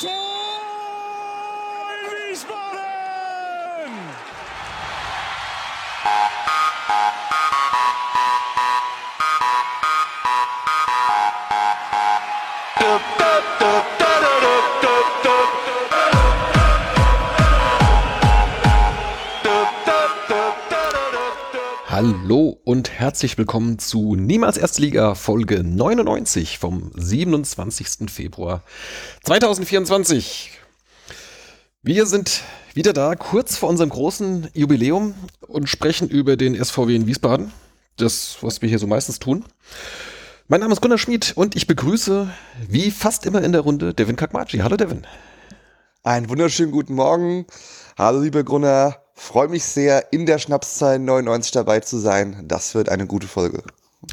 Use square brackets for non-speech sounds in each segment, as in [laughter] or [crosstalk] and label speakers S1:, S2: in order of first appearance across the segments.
S1: Tor Wiesbaden!
S2: Hallo und herzlich willkommen zu Niemals Erstliga Folge 99 vom 27. Februar 2024. Wir sind wieder da, kurz vor unserem großen Jubiläum und sprechen über den SVW in Wiesbaden. Das, was wir hier so meistens tun. Mein Name ist Gunnar Schmid und ich begrüße, wie fast immer in der Runde, Devin Kakmachi. Hallo Devin.
S3: Einen wunderschönen guten Morgen. Hallo, lieber Gunnar. Freue mich sehr, in der Schnapszahl 99 dabei zu sein. Das wird eine gute Folge.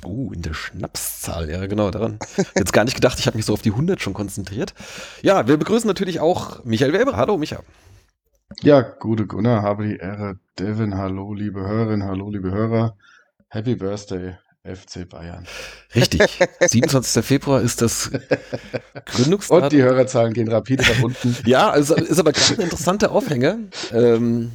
S2: Uh, in der Schnapszahl, ja genau, daran. [laughs] Jetzt gar nicht gedacht, ich habe mich so auf die 100 schon konzentriert. Ja, wir begrüßen natürlich auch Michael Weber. Hallo, Micha.
S4: Ja, gute Gunnar, habe die Ehre. Devin, hallo, liebe Hörerinnen, hallo, liebe Hörer. Happy Birthday, FC Bayern.
S2: Richtig. [laughs] 27. Februar ist das Gründungsdatum.
S4: Und die Hörerzahlen gehen rapide nach unten.
S2: Ja, also ist aber gerade ein interessanter Aufhänger, ähm,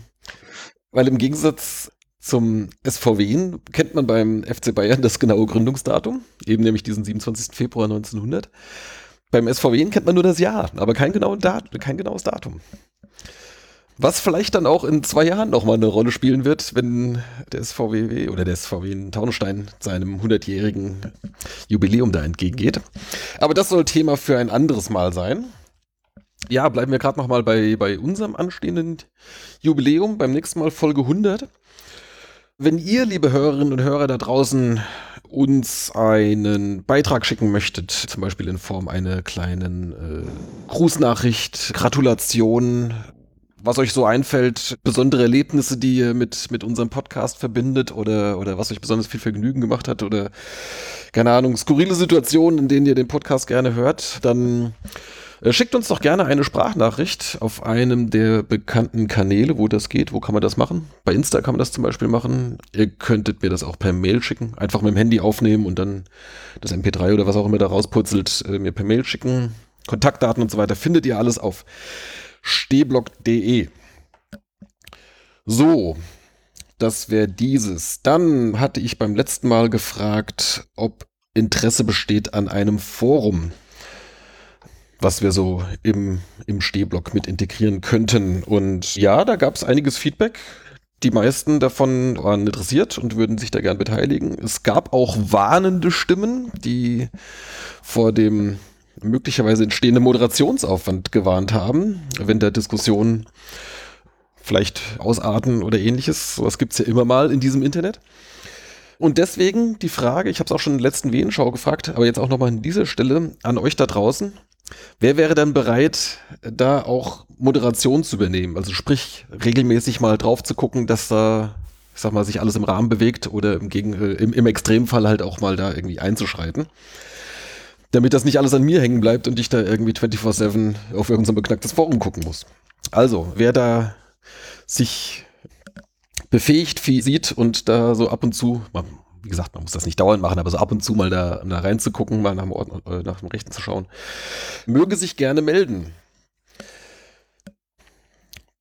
S2: weil im Gegensatz zum SVW kennt man beim FC Bayern das genaue Gründungsdatum, eben nämlich diesen 27. Februar 1900. Beim SVW kennt man nur das Jahr, aber kein, genauen Dat kein genaues Datum. Was vielleicht dann auch in zwei Jahren nochmal eine Rolle spielen wird, wenn der SVW oder der SVW in Taunusstein seinem 100-jährigen Jubiläum da entgegengeht. Aber das soll Thema für ein anderes Mal sein. Ja, bleiben wir gerade nochmal bei, bei unserem anstehenden Jubiläum, beim nächsten Mal Folge 100. Wenn ihr, liebe Hörerinnen und Hörer da draußen, uns einen Beitrag schicken möchtet, zum Beispiel in Form einer kleinen äh, Grußnachricht, Gratulation, was euch so einfällt, besondere Erlebnisse, die ihr mit, mit unserem Podcast verbindet oder, oder was euch besonders viel Vergnügen gemacht hat oder keine Ahnung, skurrile Situationen, in denen ihr den Podcast gerne hört, dann schickt uns doch gerne eine Sprachnachricht auf einem der bekannten Kanäle, wo das geht. Wo kann man das machen? Bei Insta kann man das zum Beispiel machen. Ihr könntet mir das auch per Mail schicken. Einfach mit dem Handy aufnehmen und dann das MP3 oder was auch immer da rausputzelt, äh, mir per Mail schicken. Kontaktdaten und so weiter findet ihr alles auf stehblock.de. So, das wäre dieses. Dann hatte ich beim letzten Mal gefragt, ob Interesse besteht an einem Forum, was wir so im, im Stehblock mit integrieren könnten. Und ja, da gab es einiges Feedback. Die meisten davon waren interessiert und würden sich da gern beteiligen. Es gab auch warnende Stimmen, die vor dem möglicherweise entstehende Moderationsaufwand gewarnt haben, wenn der Diskussion vielleicht ausarten oder ähnliches. Sowas gibt es ja immer mal in diesem Internet. Und deswegen die Frage, ich habe es auch schon in der letzten Wehenschau gefragt, aber jetzt auch nochmal an dieser Stelle an euch da draußen. Wer wäre dann bereit, da auch Moderation zu übernehmen? Also sprich, regelmäßig mal drauf zu gucken, dass da, ich sag mal, sich alles im Rahmen bewegt oder im, Gegen äh, im, im Extremfall halt auch mal da irgendwie einzuschreiten. Damit das nicht alles an mir hängen bleibt und ich da irgendwie 24-7 auf irgendein beknacktes Forum gucken muss. Also, wer da sich befähigt sieht und da so ab und zu, wie gesagt, man muss das nicht dauernd machen, aber so ab und zu mal da, da reinzugucken, mal nach dem, Ort, äh, nach dem Rechten zu schauen, möge sich gerne melden.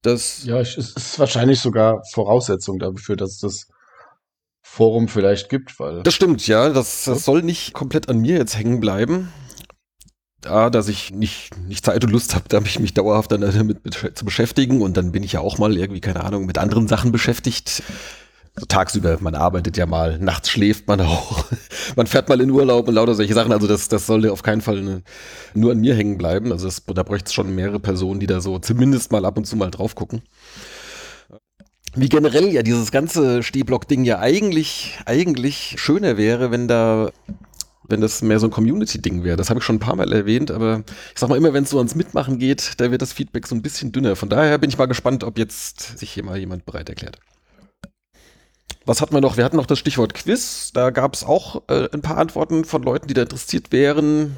S4: Das ja, es ist wahrscheinlich sogar Voraussetzung dafür, dass das Forum vielleicht gibt, weil.
S2: Das stimmt, ja. Das, das soll nicht komplett an mir jetzt hängen bleiben. Da, dass ich nicht, nicht Zeit und Lust habe, da mich, mich dauerhaft dann damit zu beschäftigen und dann bin ich ja auch mal irgendwie, keine Ahnung, mit anderen Sachen beschäftigt. So tagsüber, man arbeitet ja mal, nachts schläft man auch, [laughs] man fährt mal in Urlaub und lauter solche Sachen. Also das, das sollte auf keinen Fall eine, nur an mir hängen bleiben. Also das, da bräuchte es schon mehrere Personen, die da so zumindest mal ab und zu mal drauf gucken wie generell ja dieses ganze Stehblock-Ding ja eigentlich, eigentlich schöner wäre, wenn da wenn das mehr so ein Community-Ding wäre. Das habe ich schon ein paar Mal erwähnt, aber ich sag mal immer, wenn es so ans Mitmachen geht, da wird das Feedback so ein bisschen dünner. Von daher bin ich mal gespannt, ob jetzt sich hier mal jemand bereit erklärt. Was hatten wir noch? Wir hatten noch das Stichwort Quiz. Da gab es auch äh, ein paar Antworten von Leuten, die da interessiert wären.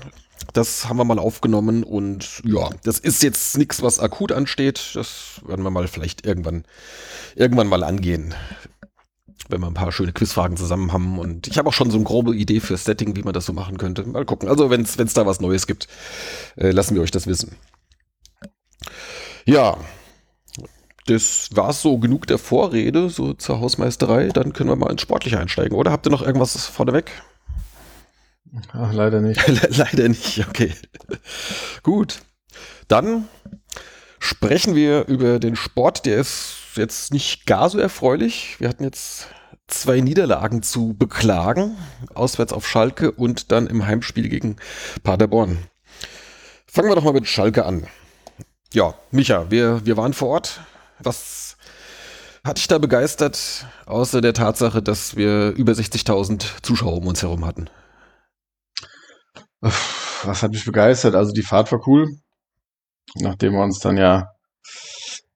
S2: Das haben wir mal aufgenommen und ja, das ist jetzt nichts, was akut ansteht. Das werden wir mal vielleicht irgendwann, irgendwann mal angehen. Wenn wir ein paar schöne Quizfragen zusammen haben. Und ich habe auch schon so eine grobe Idee für Setting, wie man das so machen könnte. Mal gucken. Also, wenn es da was Neues gibt, äh, lassen wir euch das wissen. Ja, das war so genug der Vorrede, so zur Hausmeisterei. Dann können wir mal ins Sportliche einsteigen, oder? Habt ihr noch irgendwas vorneweg?
S4: Ach, leider nicht. [laughs]
S2: leider nicht, okay. Gut. Dann sprechen wir über den Sport, der ist jetzt nicht gar so erfreulich. Wir hatten jetzt zwei Niederlagen zu beklagen, auswärts auf Schalke und dann im Heimspiel gegen Paderborn. Fangen wir doch mal mit Schalke an. Ja, Micha, wir, wir waren vor Ort. Was hat dich da begeistert, außer der Tatsache, dass wir über 60.000 Zuschauer um uns herum hatten?
S4: Was hat mich begeistert? Also die Fahrt war cool. Nachdem wir uns dann ja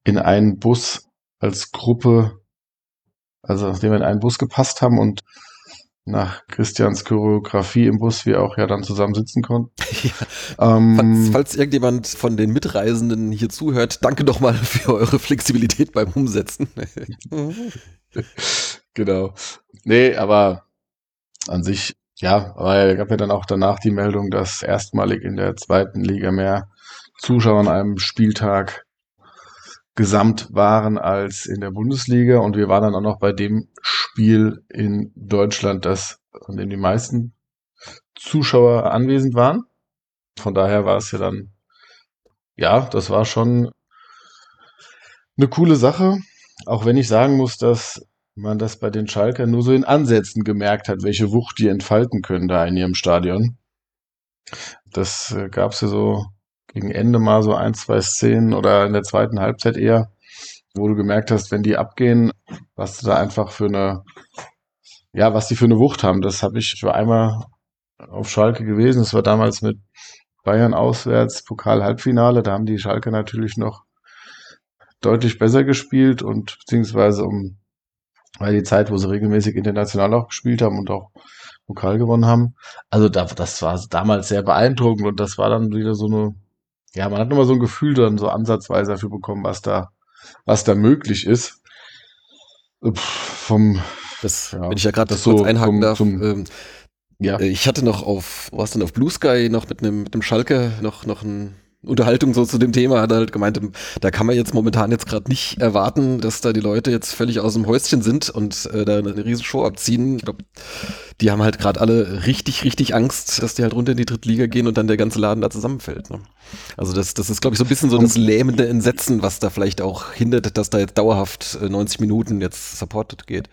S4: in einen Bus als Gruppe, also nachdem wir in einen Bus gepasst haben und nach Christians Choreografie im Bus wir auch ja dann zusammen sitzen konnten. [laughs]
S2: Ja. Ähm, falls, falls, irgendjemand von den Mitreisenden hier zuhört, danke doch mal für eure Flexibilität beim Umsetzen. [laughs]
S4: genau. Nee, aber an sich, ja, weil gab ja dann auch danach die Meldung, dass erstmalig in der zweiten Liga mehr Zuschauer an einem Spieltag gesamt waren als in der Bundesliga und wir waren dann auch noch bei dem Spiel in Deutschland, das an dem die meisten Zuschauer anwesend waren. Von daher war es ja dann, ja, das war schon eine coole Sache, auch wenn ich sagen muss, dass man das bei den Schalker nur so in Ansätzen gemerkt hat, welche Wucht die entfalten können da in ihrem Stadion. Das äh, gab es ja so gegen Ende mal so ein, zwei Szenen oder in der zweiten Halbzeit eher, wo du gemerkt hast, wenn die abgehen, was du da einfach für eine, ja, was die für eine Wucht haben. Das habe ich, ich war einmal auf Schalke gewesen, das war damals mit Bayern auswärts, Pokal-Halbfinale, da haben die Schalke natürlich noch deutlich besser gespielt und beziehungsweise um, weil die Zeit, wo sie regelmäßig international auch gespielt haben und auch Pokal gewonnen haben. Also da, das war damals sehr beeindruckend und das war dann wieder so eine, ja, man hat immer so ein Gefühl dann so ansatzweise dafür bekommen, was da, was da möglich ist. Pff, vom,
S2: das, ja, wenn ich ja gerade so kurz einhaken vom, darf.
S4: Zum,
S2: ähm, ja. Äh, ich hatte noch auf, was denn auf Blue Sky noch mit einem mit einem Schalke noch noch ein Unterhaltung so zu dem Thema hat er halt gemeint, da kann man jetzt momentan jetzt gerade nicht erwarten, dass da die Leute jetzt völlig aus dem Häuschen sind und äh, da eine riesen Show abziehen. Ich glaube, die haben halt gerade alle richtig, richtig Angst, dass die halt runter in die dritte Liga gehen und dann der ganze Laden da zusammenfällt. Ne? Also das, das ist, glaube ich, so ein bisschen so das lähmende Entsetzen, was da vielleicht auch hindert, dass da jetzt dauerhaft 90 äh, Minuten jetzt supported geht.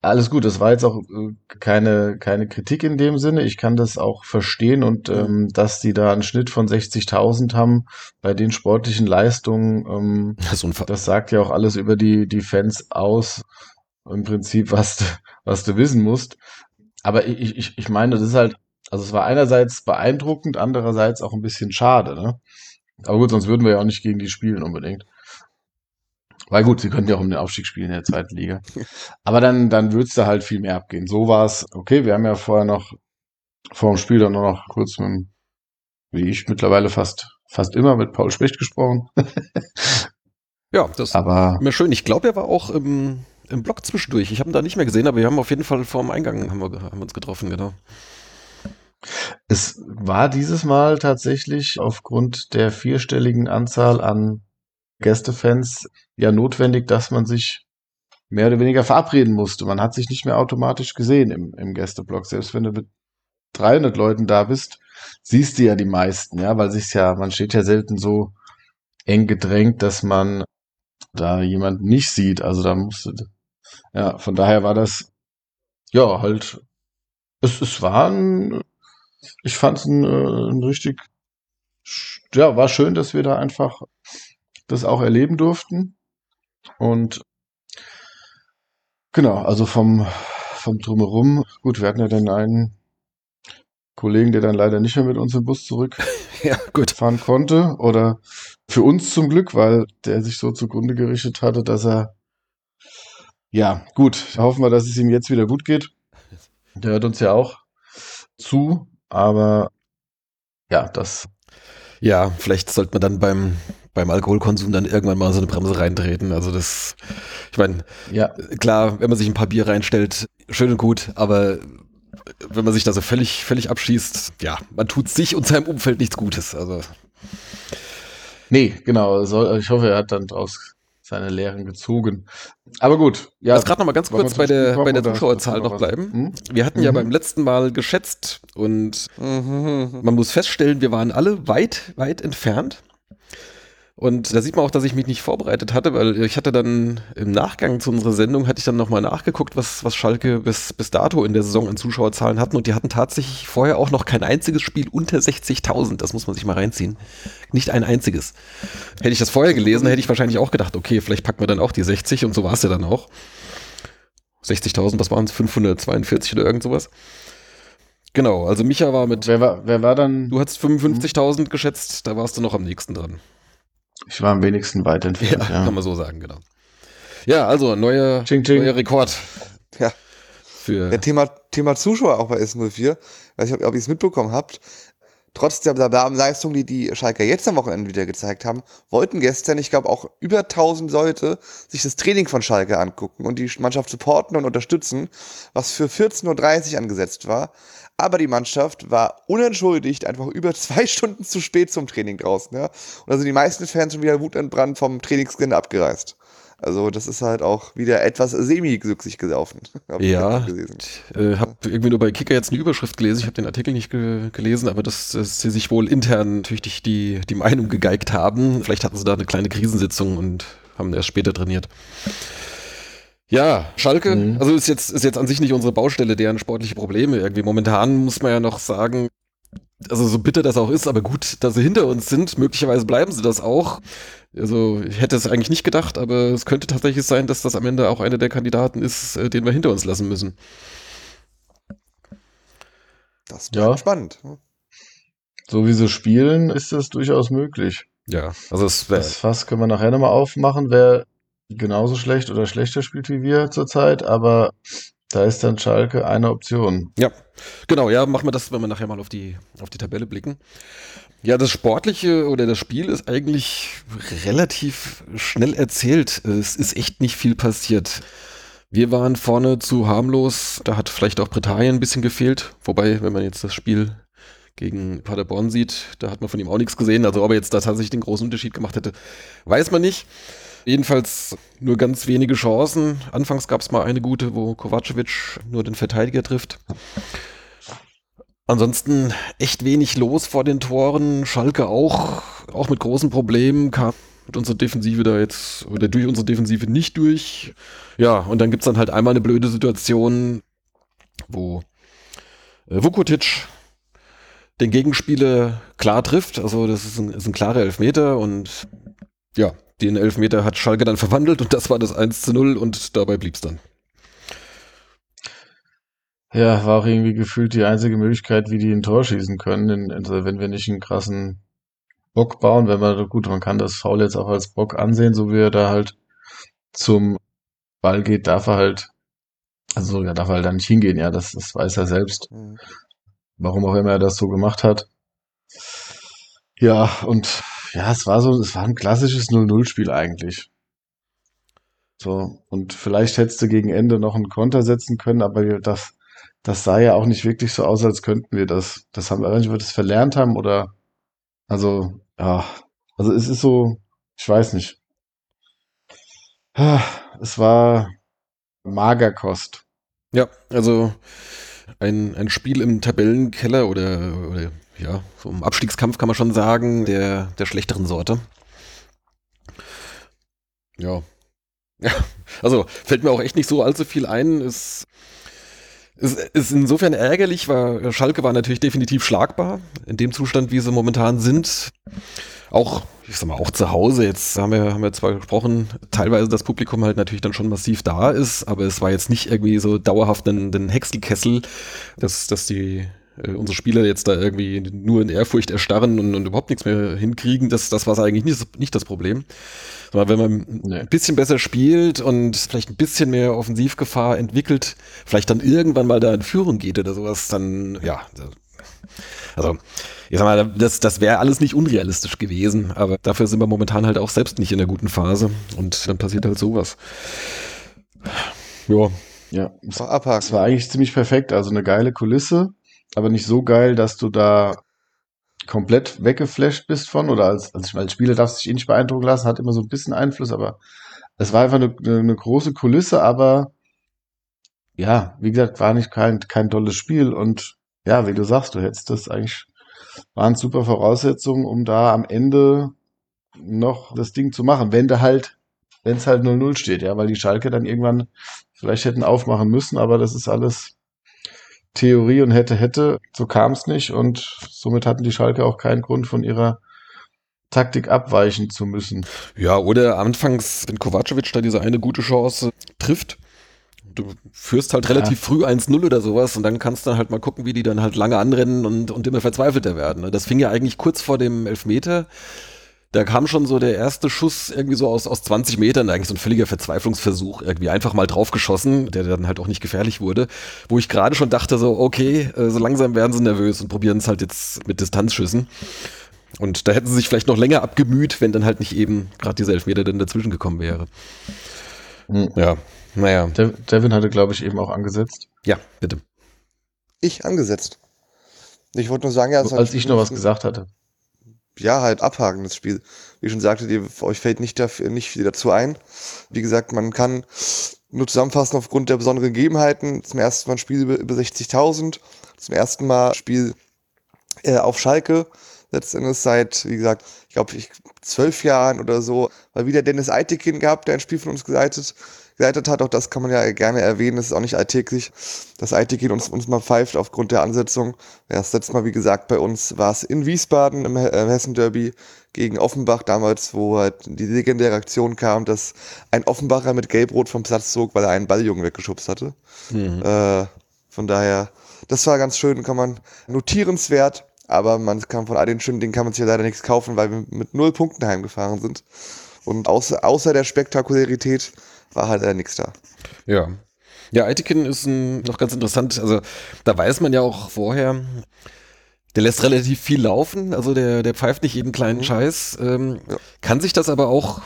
S4: Alles gut, das war jetzt auch äh, keine, keine Kritik in dem Sinne. Ich kann das auch verstehen und ähm, dass die da einen Schnitt von 60.000 haben bei den sportlichen Leistungen, ähm, das, das sagt ja auch alles über die, die Fans aus, im Prinzip, was du, was du wissen musst. Aber ich, ich, ich meine, das ist halt, also es war einerseits beeindruckend, andererseits auch ein bisschen schade, ne? Aber gut, sonst würden wir ja auch nicht gegen die spielen unbedingt. Weil gut, sie könnten ja auch um den Aufstieg spielen in der zweiten Liga. Aber dann, dann würde es da halt viel mehr abgehen. So war es, okay, wir haben ja vorher noch vor dem Spiel dann nur noch kurz mit, wie ich mittlerweile fast, fast immer mit Paul Specht gesprochen. [laughs]
S2: ja, das aber mir schön. Ich glaube, er war auch im, im Blog zwischendurch. Ich habe ihn da nicht mehr gesehen, aber wir haben auf jeden Fall vor dem Eingang haben wir, haben uns getroffen, genau.
S4: Es war dieses Mal tatsächlich aufgrund der vierstelligen Anzahl an Gästefans ja notwendig, dass man sich mehr oder weniger verabreden musste. Man hat sich nicht mehr automatisch gesehen im, im Gästeblock. Selbst wenn du mit 300 Leuten da bist, siehst du ja die meisten, ja, weil sich's ja, man steht ja selten so eng gedrängt, dass man da jemanden nicht sieht. Also da musste, ja, von daher war das, ja, halt, es, es war ein, ich fand es ein, äh, ein richtig, ja, war schön, dass wir da einfach das auch erleben durften. Und genau, also vom, vom Drumherum, gut, wir hatten ja dann einen Kollegen, der dann leider nicht mehr mit uns im Bus zurückfahren [laughs] ja, konnte. Oder für uns zum Glück, weil der sich so zugrunde gerichtet hatte, dass er ja, gut, hoffen wir, dass es ihm jetzt wieder gut geht. Der hört uns ja auch zu, aber ja, das.
S2: Ja, vielleicht sollte man dann beim beim Alkoholkonsum dann irgendwann mal so eine Bremse reintreten. Also das, ich meine, ja. klar, wenn man sich ein paar Bier reinstellt, schön und gut, aber wenn man sich da so völlig, völlig abschießt, ja, man tut sich und seinem Umfeld nichts Gutes. Also
S4: Nee, genau. Soll, ich hoffe, er hat dann draus seine Lehren gezogen. Aber gut.
S2: Ja, Lass gerade noch mal ganz kurz bei der, bei der Zuschauerzahl noch bleiben. Hm? Wir hatten mhm. ja beim letzten Mal geschätzt und mhm. man muss feststellen, wir waren alle weit, weit entfernt. Und da sieht man auch, dass ich mich nicht vorbereitet hatte, weil ich hatte dann im Nachgang zu unserer Sendung, hatte ich dann nochmal nachgeguckt, was, was Schalke bis, bis dato in der Saison an Zuschauerzahlen hatten. Und die hatten tatsächlich vorher auch noch kein einziges Spiel unter 60.000. Das muss man sich mal reinziehen. Nicht ein einziges. Hätte ich das vorher gelesen, hätte ich wahrscheinlich auch gedacht, okay, vielleicht packen wir dann auch die 60 und so war es ja dann auch. 60.000, was waren es? 542 oder irgend sowas. Genau, also Micha war mit.
S4: Wer war, wer war dann?
S2: Du hast 55.000 geschätzt, da warst du noch am nächsten dran.
S4: Ich war am wenigsten weit entfernt.
S2: Ja, ja. kann man so sagen, genau. Ja, also neuer, ching, ching. neuer Rekord.
S3: Ja. Für ja, Thema, Thema Zuschauer auch bei S04. Weiß nicht, ob ihr es mitbekommen habt. Trotz der Leistung, die die Schalker jetzt am Wochenende wieder gezeigt haben, wollten gestern, ich glaube auch über 1000 Leute, sich das Training von Schalke angucken und die Mannschaft supporten und unterstützen, was für 14.30 Uhr angesetzt war. Aber die Mannschaft war unentschuldigt einfach über zwei [laughs] Stunden zu spät zum Training draußen. Ja? Und da sind die meisten Fans schon wieder wutentbrannt vom Trainingsgelände abgereist. Also das ist halt auch wieder etwas semi-glücklich gelaufen. [laughs]
S2: ja, ich äh, habe irgendwie nur bei Kicker jetzt eine Überschrift gelesen. Ich habe den Artikel nicht ge gelesen, aber dass, dass, sie sich wohl intern natürlich die, die Meinung gegeigt haben. Vielleicht hatten sie da eine kleine Krisensitzung und haben erst später trainiert. Ja, Schalke, mhm. also ist jetzt, ist jetzt an sich nicht unsere Baustelle, deren sportliche Probleme irgendwie. Momentan muss man ja noch sagen, also so bitter das auch ist, aber gut, dass sie hinter uns sind. Möglicherweise bleiben sie das auch. Also ich hätte es eigentlich nicht gedacht, aber es könnte tatsächlich sein, dass das am Ende auch einer der Kandidaten ist, äh, den wir hinter uns lassen müssen.
S3: Das wäre ja. spannend.
S4: So wie sie spielen, ist das durchaus möglich.
S2: Ja, also es
S4: Das Fass können wir nachher nochmal aufmachen. Wer genauso schlecht oder schlechter spielt wie wir zurzeit, aber da ist dann Schalke eine Option.
S2: Ja, genau, ja, machen wir das, wenn wir nachher mal auf die, auf die Tabelle blicken. Ja, das Sportliche oder das Spiel ist eigentlich relativ schnell erzählt. Es ist echt nicht viel passiert. Wir waren vorne zu harmlos, da hat vielleicht auch Britannien ein bisschen gefehlt, wobei, wenn man jetzt das Spiel gegen Paderborn sieht, da hat man von ihm auch nichts gesehen. Also ob er jetzt da tatsächlich den großen Unterschied gemacht hätte, weiß man nicht. Jedenfalls nur ganz wenige Chancen. Anfangs gab es mal eine gute, wo Kovacevic nur den Verteidiger trifft. Ansonsten echt wenig los vor den Toren. Schalke auch, auch mit großen Problemen, kam mit unserer Defensive da jetzt, oder durch unsere Defensive nicht durch. Ja, und dann gibt es dann halt einmal eine blöde Situation, wo äh, Vukotic den Gegenspieler klar trifft. Also das ist ein, ist ein klarer Elfmeter und ja, den Elfmeter hat Schalke dann verwandelt und das war das 1 zu 0 und dabei blieb es dann.
S4: Ja, war auch irgendwie gefühlt die einzige Möglichkeit, wie die ein Tor schießen können, also wenn wir nicht einen krassen Bock bauen, wenn man, gut, man kann das Foul jetzt auch als Bock ansehen, so wie er da halt zum Ball geht, darf er halt, also da darf er halt da nicht hingehen, ja, das, das weiß er selbst. Mhm. Warum auch immer er das so gemacht hat. Ja, und ja, es war so, es war ein klassisches 0-0-Spiel eigentlich. So, und vielleicht hättest du gegen Ende noch einen Konter setzen können, aber das, das sah ja auch nicht wirklich so aus, als könnten wir das. Das haben wir, wenn wir das verlernt haben oder, also, ja, also es ist so, ich weiß nicht. Es war Magerkost.
S2: Ja, also ein, ein Spiel im Tabellenkeller oder, oder ja, so im Abstiegskampf kann man schon sagen, der, der schlechteren Sorte. Ja. Ja, also fällt mir auch echt nicht so allzu viel ein. Es ist, ist insofern ärgerlich, weil Schalke war natürlich definitiv schlagbar in dem Zustand, wie sie momentan sind. Auch, ich sag mal, auch zu Hause. Jetzt haben wir, haben wir zwar gesprochen, teilweise das Publikum halt natürlich dann schon massiv da ist, aber es war jetzt nicht irgendwie so dauerhaft ein, ein Häckselkessel, dass, dass die äh, unsere Spieler jetzt da irgendwie nur in Ehrfurcht erstarren und, und überhaupt nichts mehr hinkriegen, das, das war eigentlich nicht, nicht das Problem. Aber wenn man nee. ein bisschen besser spielt und vielleicht ein bisschen mehr Offensivgefahr entwickelt, vielleicht dann irgendwann mal da in Führung geht oder sowas, dann, ja, also, ich sag mal, das, das wäre alles nicht unrealistisch gewesen, aber dafür sind wir momentan halt auch selbst nicht in der guten Phase und dann passiert halt sowas.
S4: Ja. Ja, es war eigentlich ziemlich perfekt. Also eine geile Kulisse, aber nicht so geil, dass du da komplett weggeflasht bist von oder als, als, als Spieler darfst du dich eh nicht beeindrucken lassen, hat immer so ein bisschen Einfluss, aber es war einfach eine, eine große Kulisse, aber ja, wie gesagt, war nicht kein, kein tolles Spiel und ja, wie du sagst, du hättest das eigentlich, waren super Voraussetzungen, um da am Ende noch das Ding zu machen, wenn du halt, wenn es halt 0-0 steht, ja, weil die Schalke dann irgendwann vielleicht hätten aufmachen müssen, aber das ist alles Theorie und hätte, hätte. So kam es nicht und somit hatten die Schalke auch keinen Grund von ihrer Taktik abweichen zu müssen.
S2: Ja, oder anfangs, wenn Kovacevic da diese eine gute Chance trifft, du führst halt relativ ja. früh 1-0 oder sowas und dann kannst du dann halt mal gucken, wie die dann halt lange anrennen und, und immer verzweifelter werden. Ne? Das fing ja eigentlich kurz vor dem Elfmeter da kam schon so der erste Schuss irgendwie so aus, aus 20 Metern, eigentlich so ein völliger Verzweiflungsversuch, irgendwie einfach mal draufgeschossen, der dann halt auch nicht gefährlich wurde, wo ich gerade schon dachte so, okay, äh, so langsam werden sie nervös und probieren es halt jetzt mit Distanzschüssen. Und da hätten sie sich vielleicht noch länger abgemüht, wenn dann halt nicht eben gerade dieser Elfmeter dann dazwischen gekommen wäre.
S4: Hm. Ja, naja. Devin hatte, glaube ich, eben auch angesetzt.
S2: Ja, bitte.
S3: Ich angesetzt. Ich wollte nur sagen, ja,
S4: als ich noch was gesagt hatte
S3: ja, halt abhaken, das Spiel. Wie ich schon sagte, die, euch fällt nicht, dafür, nicht viel dazu ein. Wie gesagt, man kann nur zusammenfassen aufgrund der besonderen Gegebenheiten. Zum ersten Mal ein Spiel über, über 60.000. Zum ersten Mal Spiel äh, auf Schalke. Letztendlich seit, wie gesagt, ich glaube, ich, zwölf Jahren oder so, weil wieder Dennis Eitekin gehabt, der ein Spiel von uns geleitet geleitet hat. Auch das kann man ja gerne erwähnen. Das ist auch nicht alltäglich, dass ITG uns, uns mal pfeift aufgrund der Ansetzung. Das letzte Mal, wie gesagt, bei uns war es in Wiesbaden im äh, Hessen-Derby gegen Offenbach damals, wo halt die legendäre Aktion kam, dass ein Offenbacher mit Gelbrot vom Platz zog, weil er einen Balljungen weggeschubst hatte. Mhm. Äh, von daher, das war ganz schön, kann man notierenswert, aber man kann von all den schönen Dingen kann man sich ja leider nichts kaufen, weil wir mit null Punkten heimgefahren sind. Und außer, außer der Spektakularität war halt äh, nichts da.
S2: Ja. Ja, Eitikin ist ein, noch ganz interessant. Also, da weiß man ja auch vorher, der lässt relativ viel laufen, also der, der pfeift nicht jeden kleinen mhm. Scheiß. Ähm, ja. Kann sich das aber auch,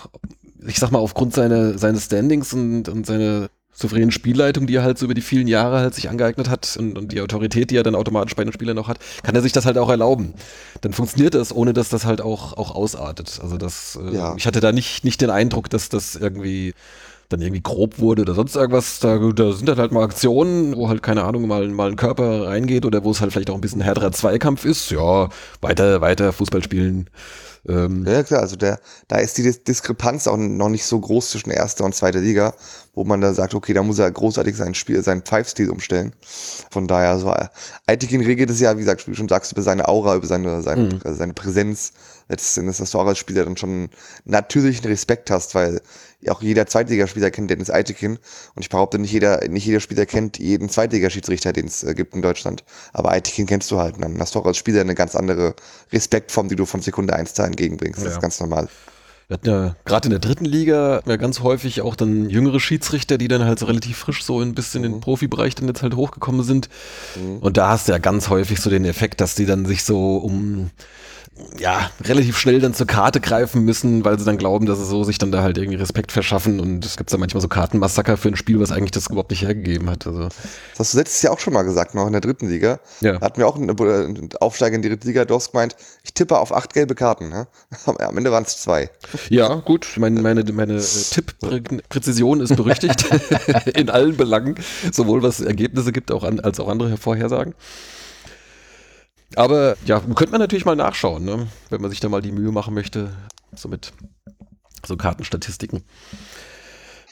S2: ich sag mal, aufgrund seiner, seines Standings und, und seiner souveränen Spielleitung, die er halt so über die vielen Jahre halt sich angeeignet hat und, und die Autorität, die er dann automatisch bei den Spielern noch hat, kann er sich das halt auch erlauben. Dann funktioniert das, ohne dass das halt auch, auch ausartet. Also das, äh, ja. ich hatte da nicht, nicht den Eindruck, dass das irgendwie dann irgendwie grob wurde oder sonst irgendwas. Da, da sind dann halt mal Aktionen, wo halt, keine Ahnung, mal, mal ein Körper reingeht oder wo es halt vielleicht auch ein bisschen härterer Zweikampf ist. Ja, weiter, weiter Fußball spielen.
S3: Ähm, ja, klar, also der, da ist die Diskrepanz auch noch nicht so groß zwischen erster und zweiter Liga, wo man da sagt, okay, da muss er großartig sein Spiel, seinen Pfeifstil umstellen. Von daher, so, Aitikin regelt es ja, wie gesagt, wie schon sagst, über seine Aura, über seine, seine, mhm. seine Präsenz. Letztendlich, dass du auch als Spieler dann schon natürlichen Respekt hast, weil auch jeder Zweitligaspieler kennt Dennis Eitekin und ich behaupte, nicht jeder, nicht jeder Spieler kennt jeden Zweitligaschiedsrichter, den es äh, gibt in Deutschland. Aber Eitekin kennst du halt. Und dann hast du auch als Spieler eine ganz andere Respektform, die du von Sekunde 1 da entgegenbringst. Das ja. ist ganz normal.
S2: Wir hatten ja gerade in der dritten Liga ja ganz häufig auch dann jüngere Schiedsrichter, die dann halt so relativ frisch so ein bisschen mhm. in den Profibereich dann jetzt halt hochgekommen sind. Mhm. Und da hast du ja ganz häufig so den Effekt, dass die dann sich so um ja, relativ schnell dann zur Karte greifen müssen, weil sie dann glauben, dass sie so sich dann da halt irgendwie Respekt verschaffen und es gibt ja manchmal so Kartenmassaker für ein Spiel, was eigentlich das überhaupt nicht hergegeben hat. Also.
S3: Das hast du letztes Jahr auch schon mal gesagt, noch in der dritten Liga. Ja. Da hatten wir auch einen, einen Aufsteiger in die dritte Liga, du hast gemeint, ich tippe auf acht gelbe Karten. Ne? [laughs] Am Ende waren es zwei.
S2: Ja, gut, meine, meine, meine äh, Tipppräzision ist berüchtigt [laughs] [laughs] in allen Belangen, sowohl was Ergebnisse gibt auch an, als auch andere Vorhersagen. Aber ja, könnte man natürlich mal nachschauen, ne? wenn man sich da mal die Mühe machen möchte, so mit so Kartenstatistiken.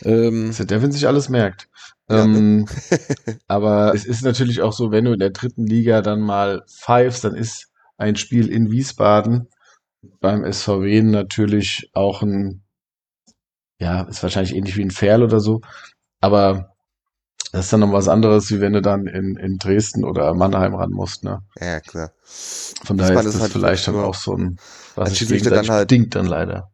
S4: Ähm, der Devin sich alles merkt. Ja, ähm, [laughs] aber es ist natürlich auch so, wenn du in der dritten Liga dann mal pfeifst, dann ist ein Spiel in Wiesbaden beim SVW natürlich auch ein, ja, ist wahrscheinlich ähnlich wie ein Ferl oder so, aber das ist dann noch was anderes, wie wenn du dann in, in Dresden oder Mannheim ran musst, ne?
S3: Ja, klar.
S4: Von daher ist das halt vielleicht dann auch so ein,
S3: was sich dann halt,
S4: bedingt dann leider.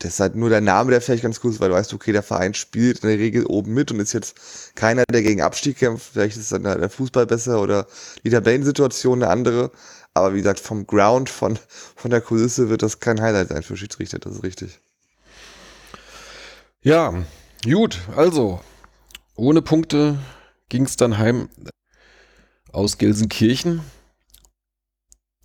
S3: Das ist halt nur der Name, der vielleicht ganz cool ist, weil du weißt, okay, der Verein spielt in der Regel oben mit und ist jetzt keiner, der gegen Abstieg kämpft. Vielleicht ist dann der Fußball besser oder die Tabellensituation eine andere. Aber wie gesagt, vom Ground, von, von der Kulisse wird das kein Highlight sein für Schiedsrichter, das ist richtig.
S2: Ja, gut, also ohne Punkte ging es dann heim aus Gelsenkirchen.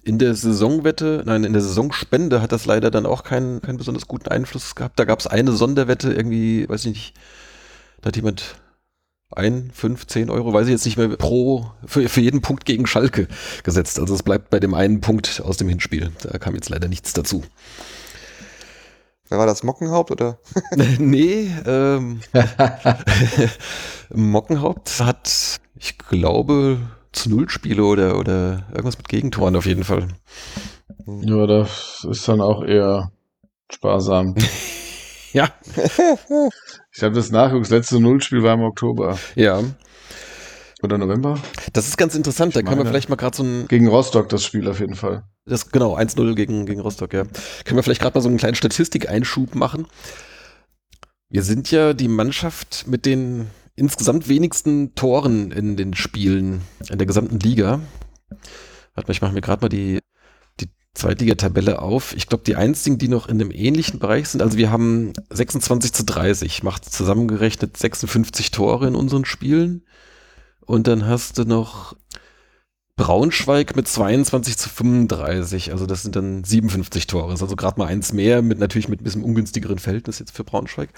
S2: In der Saisonwette, nein, in der Saisonspende hat das leider dann auch keinen, keinen besonders guten Einfluss gehabt. Da gab es eine Sonderwette, irgendwie, weiß ich nicht, da hat jemand ein, fünf, zehn Euro, weiß ich jetzt nicht mehr, pro, für, für jeden Punkt gegen Schalke gesetzt. Also es bleibt bei dem einen Punkt aus dem Hinspiel. Da kam jetzt leider nichts dazu.
S3: Wer war das, Mockenhaupt oder? [laughs]
S2: nee, ähm, [laughs] Mockenhaupt hat, ich glaube, zu Null Spiele oder, oder irgendwas mit Gegentoren auf jeden Fall.
S4: Ja, das ist dann auch eher sparsam. [laughs]
S2: ja.
S4: ich habe das nachgeguckt, das letzte Nullspiel war im Oktober.
S2: Ja.
S4: Oder November?
S2: Das ist ganz interessant, da können wir vielleicht mal gerade so ein.
S4: Gegen Rostock das Spiel auf jeden Fall.
S2: Das, genau, 1-0 gegen, gegen Rostock, ja. Können wir vielleicht gerade mal so einen kleinen Statistikeinschub machen. Wir sind ja die Mannschaft mit den insgesamt wenigsten Toren in den Spielen in der gesamten Liga. Warte mal, ich mache mir gerade mal die, die Zweitligatabelle auf. Ich glaube, die einzigen, die noch in einem ähnlichen Bereich sind, also wir haben 26 zu 30, macht zusammengerechnet 56 Tore in unseren Spielen. Und dann hast du noch Braunschweig mit 22 zu 35, also das sind dann 57 Tore. Das ist also gerade mal eins mehr, mit natürlich mit ein bisschen ungünstigeren Verhältnis jetzt für Braunschweig.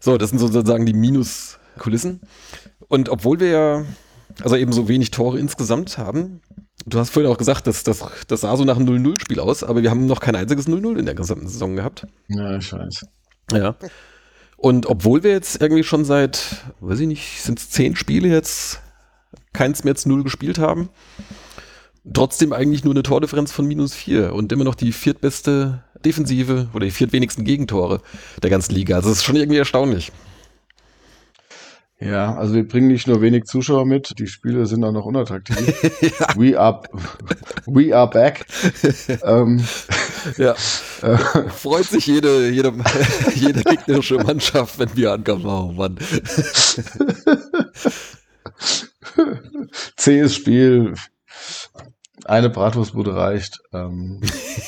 S2: So, das sind sozusagen die Minuskulissen. Und obwohl wir ja, also eben so wenig Tore insgesamt haben, du hast vorhin auch gesagt, dass das, das sah so nach einem 0-0-Spiel aus, aber wir haben noch kein einziges 0-0 in der gesamten Saison gehabt.
S4: Ja, ich weiß.
S2: Ja. Und obwohl wir jetzt irgendwie schon seit, weiß ich nicht, sind es zehn Spiele jetzt keins mehr zu null gespielt haben. Trotzdem eigentlich nur eine Tordifferenz von minus vier und immer noch die viertbeste Defensive oder die viertwenigsten Gegentore der ganzen Liga. Also es ist schon irgendwie erstaunlich.
S4: Ja, also wir bringen nicht nur wenig Zuschauer mit, die Spiele sind auch noch unattraktiv. [laughs] ja. We are we are back. [laughs] ähm,
S2: ja. Äh, Freut sich jede, jede, jede gegnerische Mannschaft, wenn wir ankommen. Oh Mann. [laughs]
S4: Zähes Spiel. Eine Bratwurstbude reicht. Ähm,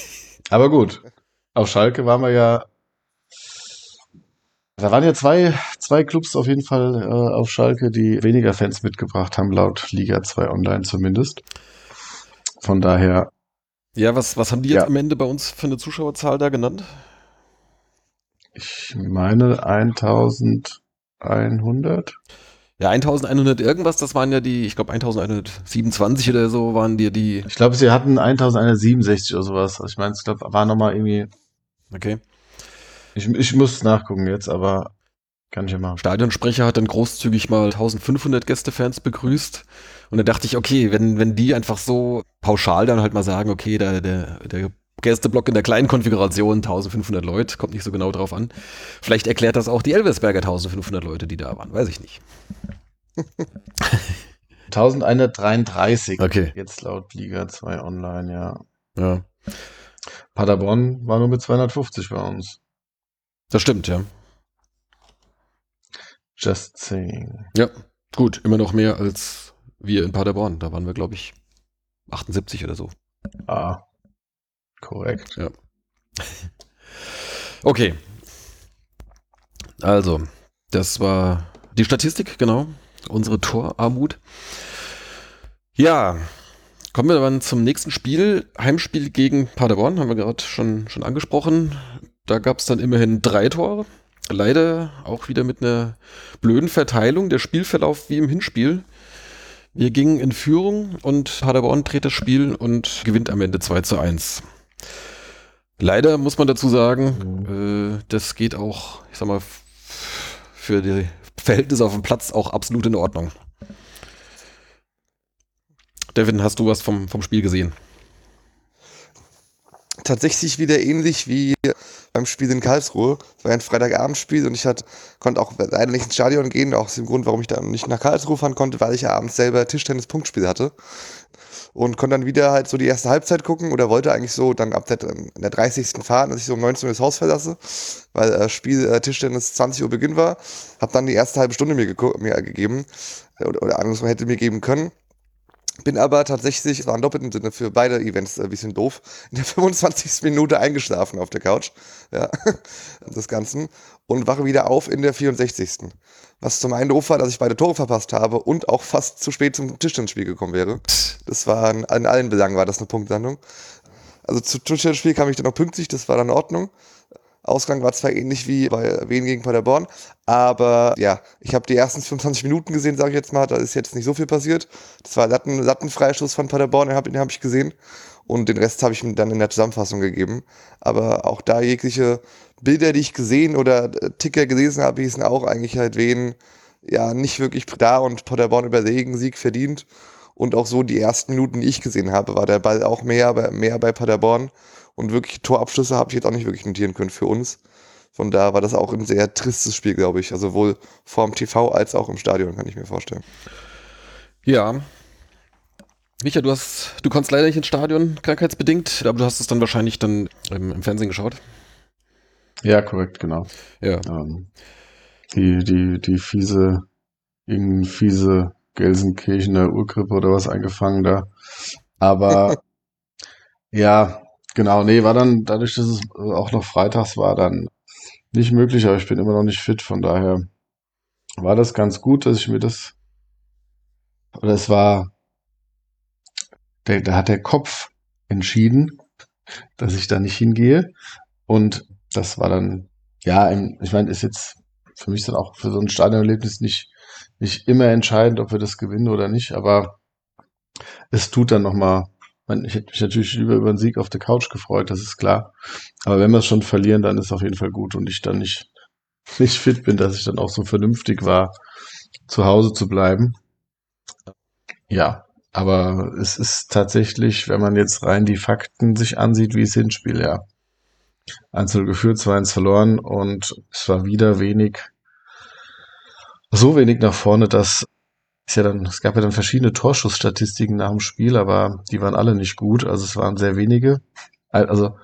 S4: [laughs] aber gut. Auf Schalke waren wir ja. Da waren ja zwei, zwei Clubs auf jeden Fall äh, auf Schalke, die weniger Fans mitgebracht haben, laut Liga 2 Online zumindest. Von daher.
S2: Ja, was, was haben die jetzt ja. am Ende bei uns für eine Zuschauerzahl da genannt?
S4: Ich meine 1100.
S2: Ja, 1100 irgendwas, das waren ja die, ich glaube 1127 oder so waren die, die.
S4: Ich glaube, sie hatten 1167 oder sowas. Also ich meine, ich glaube, war nochmal irgendwie.
S2: Okay.
S4: Ich, ich muss nachgucken jetzt, aber kann ich ja machen.
S2: Stadionsprecher hat dann großzügig mal 1500 Gästefans begrüßt. Und da dachte ich, okay, wenn, wenn die einfach so pauschal dann halt mal sagen, okay, der, der, der Gästeblock in der kleinen Konfiguration, 1500 Leute, kommt nicht so genau drauf an. Vielleicht erklärt das auch die Elversberger 1500 Leute, die da waren, weiß ich nicht. [laughs]
S4: 1133.
S2: Okay.
S4: Jetzt laut Liga 2 online, ja.
S2: Ja.
S4: Paderborn war nur mit 250 bei uns.
S2: Das stimmt, ja.
S4: Just saying.
S2: Ja, gut, immer noch mehr als wir in Paderborn. Da waren wir, glaube ich, 78 oder so.
S4: Ah, Korrekt.
S2: Ja. Okay. Also, das war die Statistik, genau. Unsere Torarmut. Ja, kommen wir dann zum nächsten Spiel. Heimspiel gegen Paderborn, haben wir gerade schon, schon angesprochen. Da gab es dann immerhin drei Tore. Leider auch wieder mit einer blöden Verteilung. Der Spielverlauf wie im Hinspiel. Wir gingen in Führung und Paderborn dreht das Spiel und gewinnt am Ende 2 zu 1. Leider muss man dazu sagen, mhm. äh, das geht auch, ich sag mal, für die Verhältnisse auf dem Platz auch absolut in Ordnung. Devin, hast du was vom, vom Spiel gesehen?
S3: Tatsächlich wieder ähnlich wie beim Spiel in Karlsruhe. Es war ein Freitagabendspiel und ich hat, konnte auch leider nicht ins Stadion gehen, auch aus dem Grund, warum ich dann nicht nach Karlsruhe fahren konnte, weil ich ja abends selber Tischtennis-Punktspiel hatte und konnte dann wieder halt so die erste Halbzeit gucken oder wollte eigentlich so dann ab der, der 30. fahren, dass ich so um 19 Uhr das Haus verlasse, weil äh, Spiel äh, Tischtennis 20 Uhr Beginn war. Hab dann die erste halbe Stunde mir, mir gegeben äh, oder, oder andersrum hätte mir geben können. Bin aber tatsächlich, war im doppelten Sinne für beide Events ein bisschen doof, in der 25. Minute eingeschlafen auf der Couch, ja, [laughs] des Ganzen, und wache wieder auf in der 64. Was zum einen doof war, dass ich beide Tore verpasst habe und auch fast zu spät zum Tischtennisspiel gekommen wäre. Das war in allen Belangen war das eine Punktlandung. Also zu Tischtennisspiel kam ich dann noch pünktlich, das war dann in Ordnung. Ausgang war zwar ähnlich wie bei Wien gegen Paderborn, aber ja, ich habe die ersten 25 Minuten gesehen, sage ich jetzt mal, da ist jetzt nicht so viel passiert. Das war Latten, Lattenfreistoß von Paderborn, den habe hab ich gesehen und den Rest habe ich mir dann in der Zusammenfassung gegeben. Aber auch da jegliche Bilder, die ich gesehen oder Ticker gelesen habe, hießen auch eigentlich halt Wien ja nicht wirklich da und Paderborn überlegen, Sieg verdient. Und auch so die ersten Minuten, die ich gesehen habe, war der Ball auch mehr, mehr bei Paderborn. Und wirklich Torabschlüsse habe ich jetzt auch nicht wirklich notieren können für uns. Von da war das auch ein sehr tristes Spiel, glaube ich. Also sowohl vorm TV als auch im Stadion, kann ich mir vorstellen.
S2: Ja. Micha, du hast, du konntest leider nicht ins Stadion, krankheitsbedingt, aber du hast es dann wahrscheinlich dann im, im Fernsehen geschaut.
S4: Ja, korrekt, genau.
S2: Ja.
S4: Ähm, die, die, die fiese, irgendeine fiese Gelsenkirchener Urgrippe oder was eingefangen da. Aber [laughs] ja, Genau, nee, war dann, dadurch, dass es auch noch freitags war, dann nicht möglich, aber ich bin immer noch nicht fit, von daher war das ganz gut, dass ich mir das, oder es war, der, da hat der Kopf entschieden, dass ich da nicht hingehe und das war dann, ja, ich meine, ist jetzt für mich dann auch für so ein Stadionerlebnis nicht, nicht immer entscheidend, ob wir das gewinnen oder nicht, aber es tut dann nochmal ich hätte mich natürlich lieber über einen Sieg auf der Couch gefreut, das ist klar. Aber wenn wir es schon verlieren, dann ist es auf jeden Fall gut und ich dann nicht, nicht fit bin, dass ich dann auch so vernünftig war, zu Hause zu bleiben. Ja, aber es ist tatsächlich, wenn man jetzt rein die Fakten sich ansieht, wie es hinspielt, ja. 1 geführt, 2-1 verloren und es war wieder wenig, so wenig nach vorne, dass ist ja dann, es gab ja dann verschiedene Torschussstatistiken nach dem Spiel, aber die waren alle nicht gut. Also es waren sehr wenige. Also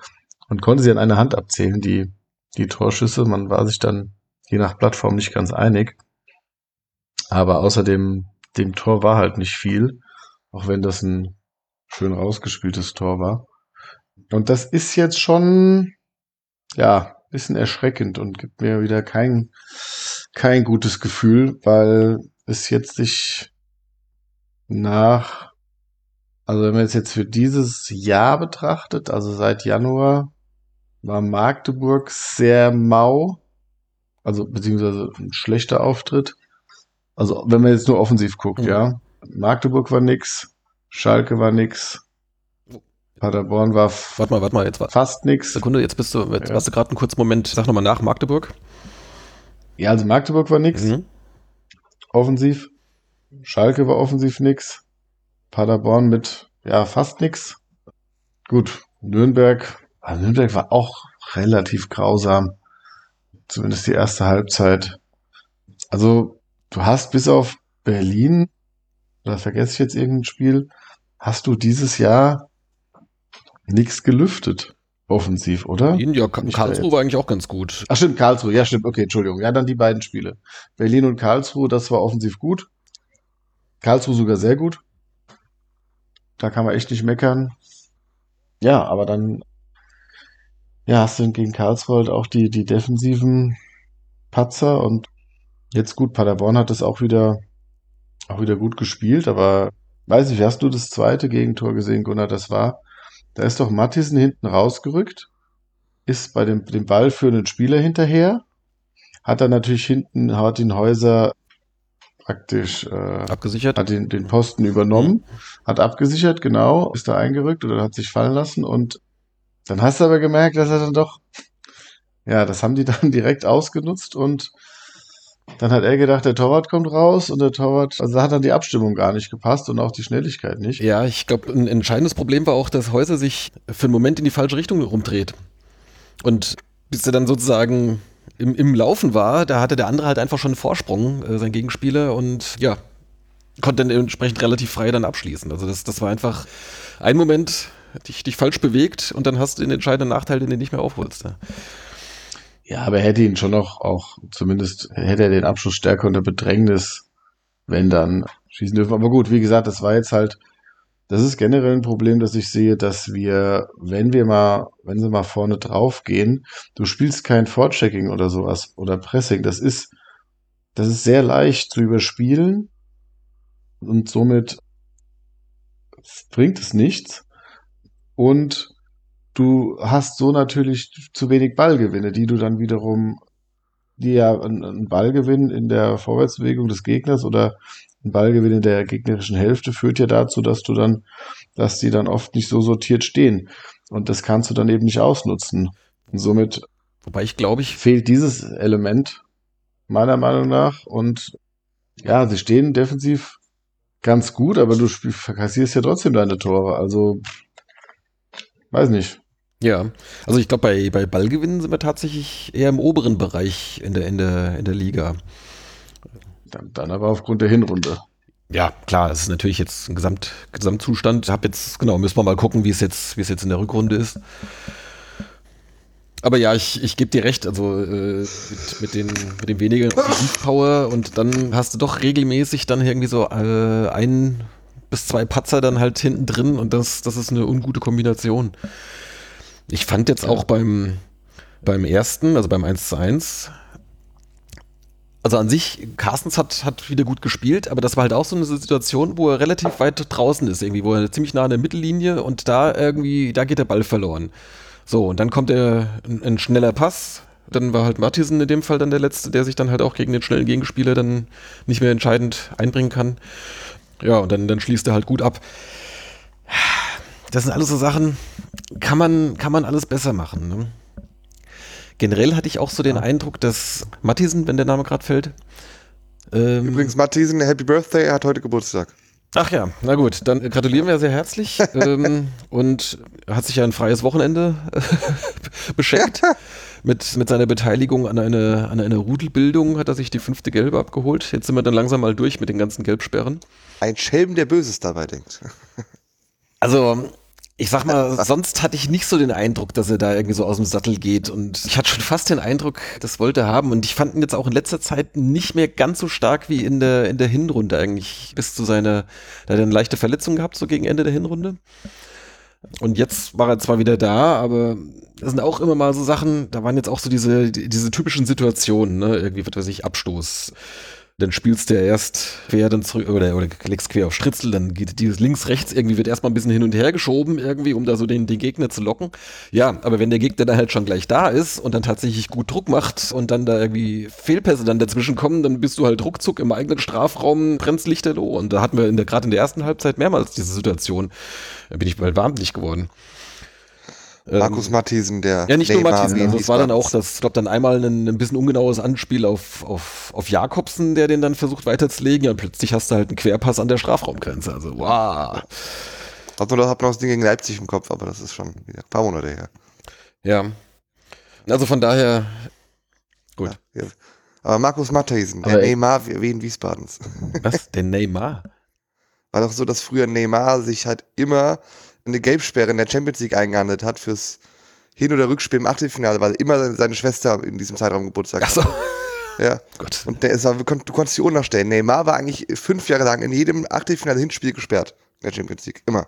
S4: man konnte sie an einer Hand abzählen, die, die Torschüsse. Man war sich dann je nach Plattform nicht ganz einig. Aber außerdem, dem Tor war halt nicht viel, auch wenn das ein schön rausgespieltes Tor war. Und das ist jetzt schon, ja, bisschen erschreckend und gibt mir wieder kein, kein gutes Gefühl, weil ist jetzt sich nach, also wenn man es jetzt für dieses Jahr betrachtet, also seit Januar, war Magdeburg sehr mau, also beziehungsweise ein schlechter Auftritt. Also wenn man jetzt nur offensiv guckt, mhm. ja. Magdeburg war nix, Schalke war nix, Paderborn war
S2: warte mal, warte mal, jetzt war
S4: fast nix.
S2: Sekunde, jetzt bist du, jetzt ja. warst du gerade einen kurzen Moment, sag nochmal nach, Magdeburg.
S4: Ja, also Magdeburg war nix. Mhm offensiv. Schalke war offensiv nix. Paderborn mit ja fast nix. Gut, Nürnberg, also Nürnberg war auch relativ grausam. Zumindest die erste Halbzeit. Also, du hast bis auf Berlin, da vergesse ich jetzt irgendein Spiel, hast du dieses Jahr nichts gelüftet offensiv, oder?
S2: Berlin, ja, Karlsruhe war eigentlich auch ganz gut.
S4: Ach stimmt, Karlsruhe, ja stimmt, okay, Entschuldigung. Ja, dann die beiden Spiele. Berlin und Karlsruhe, das war offensiv gut. Karlsruhe sogar sehr gut. Da kann man echt nicht meckern. Ja, aber dann ja, hast du gegen Karlsruhe halt auch die, die defensiven Patzer und jetzt gut, Paderborn hat das auch wieder, auch wieder gut gespielt, aber weiß nicht, hast du das zweite Gegentor gesehen, Gunnar? Das war, da ist doch Mattisen hinten rausgerückt, ist bei dem, dem Ball führenden Spieler hinterher, hat dann natürlich hinten Martin Häuser praktisch äh,
S2: abgesichert,
S4: hat den, den Posten übernommen, mhm. hat abgesichert, genau, ist da eingerückt oder hat sich fallen lassen und dann hast du aber gemerkt, dass er dann doch, ja, das haben die [laughs] dann direkt ausgenutzt und dann hat er gedacht, der Torwart kommt raus und der Torwart, also hat dann die Abstimmung gar nicht gepasst und auch die Schnelligkeit nicht.
S2: Ja, ich glaube, ein entscheidendes Problem war auch, dass Häuser sich für einen Moment in die falsche Richtung rumdreht. Und bis er dann sozusagen im, im Laufen war, da hatte der andere halt einfach schon einen Vorsprung, äh, sein Gegenspieler, und ja, konnte dann entsprechend relativ frei dann abschließen. Also das, das war einfach ein Moment, dich, dich falsch bewegt und dann hast du den entscheidenden Nachteil, den du nicht mehr aufholst. Ja.
S4: Ja, aber er hätte ihn schon noch auch, zumindest hätte er den Abschluss stärker unter Bedrängnis, wenn dann, schießen dürfen. Aber gut, wie gesagt, das war jetzt halt das ist generell ein Problem, dass ich sehe, dass wir, wenn wir mal, wenn sie mal vorne drauf gehen, du spielst kein Vorchecking oder sowas oder Pressing. Das ist, das ist sehr leicht zu überspielen und somit bringt es nichts. Und du hast so natürlich zu wenig Ballgewinne, die du dann wiederum, die ja ein Ballgewinn in der Vorwärtsbewegung des Gegners oder ein Ballgewinn in der gegnerischen Hälfte führt ja dazu, dass du dann, dass die dann oft nicht so sortiert stehen. Und das kannst du dann eben nicht ausnutzen. Und somit
S2: Wobei ich glaube, ich
S4: fehlt dieses Element meiner Meinung nach. Und ja, sie stehen defensiv ganz gut, aber du verkassierst ja trotzdem deine Tore. Also, weiß nicht.
S2: Ja, also ich glaube, bei, bei Ballgewinnen sind wir tatsächlich eher im oberen Bereich in der, in der, in der Liga.
S4: Dann, dann aber aufgrund der Hinrunde.
S2: Ja, klar, es ist natürlich jetzt ein Gesamt, Gesamtzustand. Hab jetzt, genau, müssen wir mal gucken, wie es jetzt, wie es jetzt in der Rückrunde ist. Aber ja, ich, ich gebe dir recht, also äh, mit, mit, den, mit dem weniger Offensivpower und dann hast du doch regelmäßig dann irgendwie so äh, ein bis zwei Patzer dann halt hinten drin und das, das ist eine ungute Kombination. Ich fand jetzt auch beim, beim ersten, also beim 1 zu 1, also an sich, Carstens hat, hat wieder gut gespielt, aber das war halt auch so eine Situation, wo er relativ weit draußen ist, irgendwie, wo er ziemlich nah an der Mittellinie und da irgendwie, da geht der Ball verloren. So, und dann kommt er ein, ein schneller Pass. Dann war halt Mattisen in dem Fall dann der Letzte, der sich dann halt auch gegen den schnellen Gegenspieler dann nicht mehr entscheidend einbringen kann. Ja, und dann, dann schließt er halt gut ab. Das sind alles so Sachen, kann man, kann man alles besser machen. Ne? Generell hatte ich auch so den Eindruck, dass Mattisen, wenn der Name gerade fällt.
S3: Ähm, Übrigens, Mattisen, Happy Birthday, er hat heute Geburtstag.
S2: Ach ja, na gut, dann gratulieren wir sehr herzlich [laughs] ähm, und hat sich ja ein freies Wochenende [laughs] beschenkt. mit, mit seiner Beteiligung an eine, an eine Rudelbildung hat er sich die fünfte Gelbe abgeholt. Jetzt sind wir dann langsam mal durch mit den ganzen Gelbsperren.
S3: Ein Schelm, der Böses dabei denkt.
S2: Also, ich sag mal, sonst hatte ich nicht so den Eindruck, dass er da irgendwie so aus dem Sattel geht. Und ich hatte schon fast den Eindruck, das wollte er haben. Und ich fand ihn jetzt auch in letzter Zeit nicht mehr ganz so stark wie in der, in der Hinrunde eigentlich. Bis zu seiner, da hat er eine leichte Verletzung gehabt, so gegen Ende der Hinrunde. Und jetzt war er zwar wieder da, aber das sind auch immer mal so Sachen, da waren jetzt auch so diese, diese typischen Situationen, ne? Irgendwie, was weiß ich, Abstoß dann spielst du ja erst quer dann zurück oder, oder legst quer auf Stritzel, dann geht dieses links, rechts irgendwie wird erstmal ein bisschen hin und her geschoben irgendwie, um da so den, den Gegner zu locken. Ja, aber wenn der Gegner dann halt schon gleich da ist und dann tatsächlich gut Druck macht und dann da irgendwie Fehlpässe dann dazwischen kommen, dann bist du halt ruckzuck im eigenen Strafraum, brennst Lichterloh. Und da hatten wir gerade in der ersten Halbzeit mehrmals diese Situation. Da bin ich mal wahnsinnig geworden.
S3: Ähm, Markus Matthiesen, der.
S2: Ja, nicht Neymar nur Matthiesen, also es war dann auch, das, ich glaube, dann einmal ein, ein, bisschen ungenaues Anspiel auf, auf, auf Jakobsen, der den dann versucht weiterzulegen. Ja, und plötzlich hast du halt einen Querpass an der Strafraumgrenze. Also, wow.
S3: Hat nur, hab noch das Ding gegen Leipzig im Kopf, aber das ist schon ein paar Monate her.
S2: Ja. Also von daher, gut.
S3: Ja, ja. Aber Markus Matthiesen, der Neymar wie in Wiesbadens.
S2: Was? Der Neymar?
S3: War doch so, dass früher Neymar sich halt immer eine Gelbsperre in der Champions League eingehandelt hat fürs Hin- oder Rückspiel im Achtelfinale, weil immer seine Schwester in diesem Zeitraum Geburtstag
S2: Ach so.
S3: hatte. Ja.
S2: Gott.
S3: Und der ist, du konntest die Uhr nachstellen. Neymar war eigentlich fünf Jahre lang in jedem Achtelfinale Hinspiel gesperrt in der Champions League. Immer.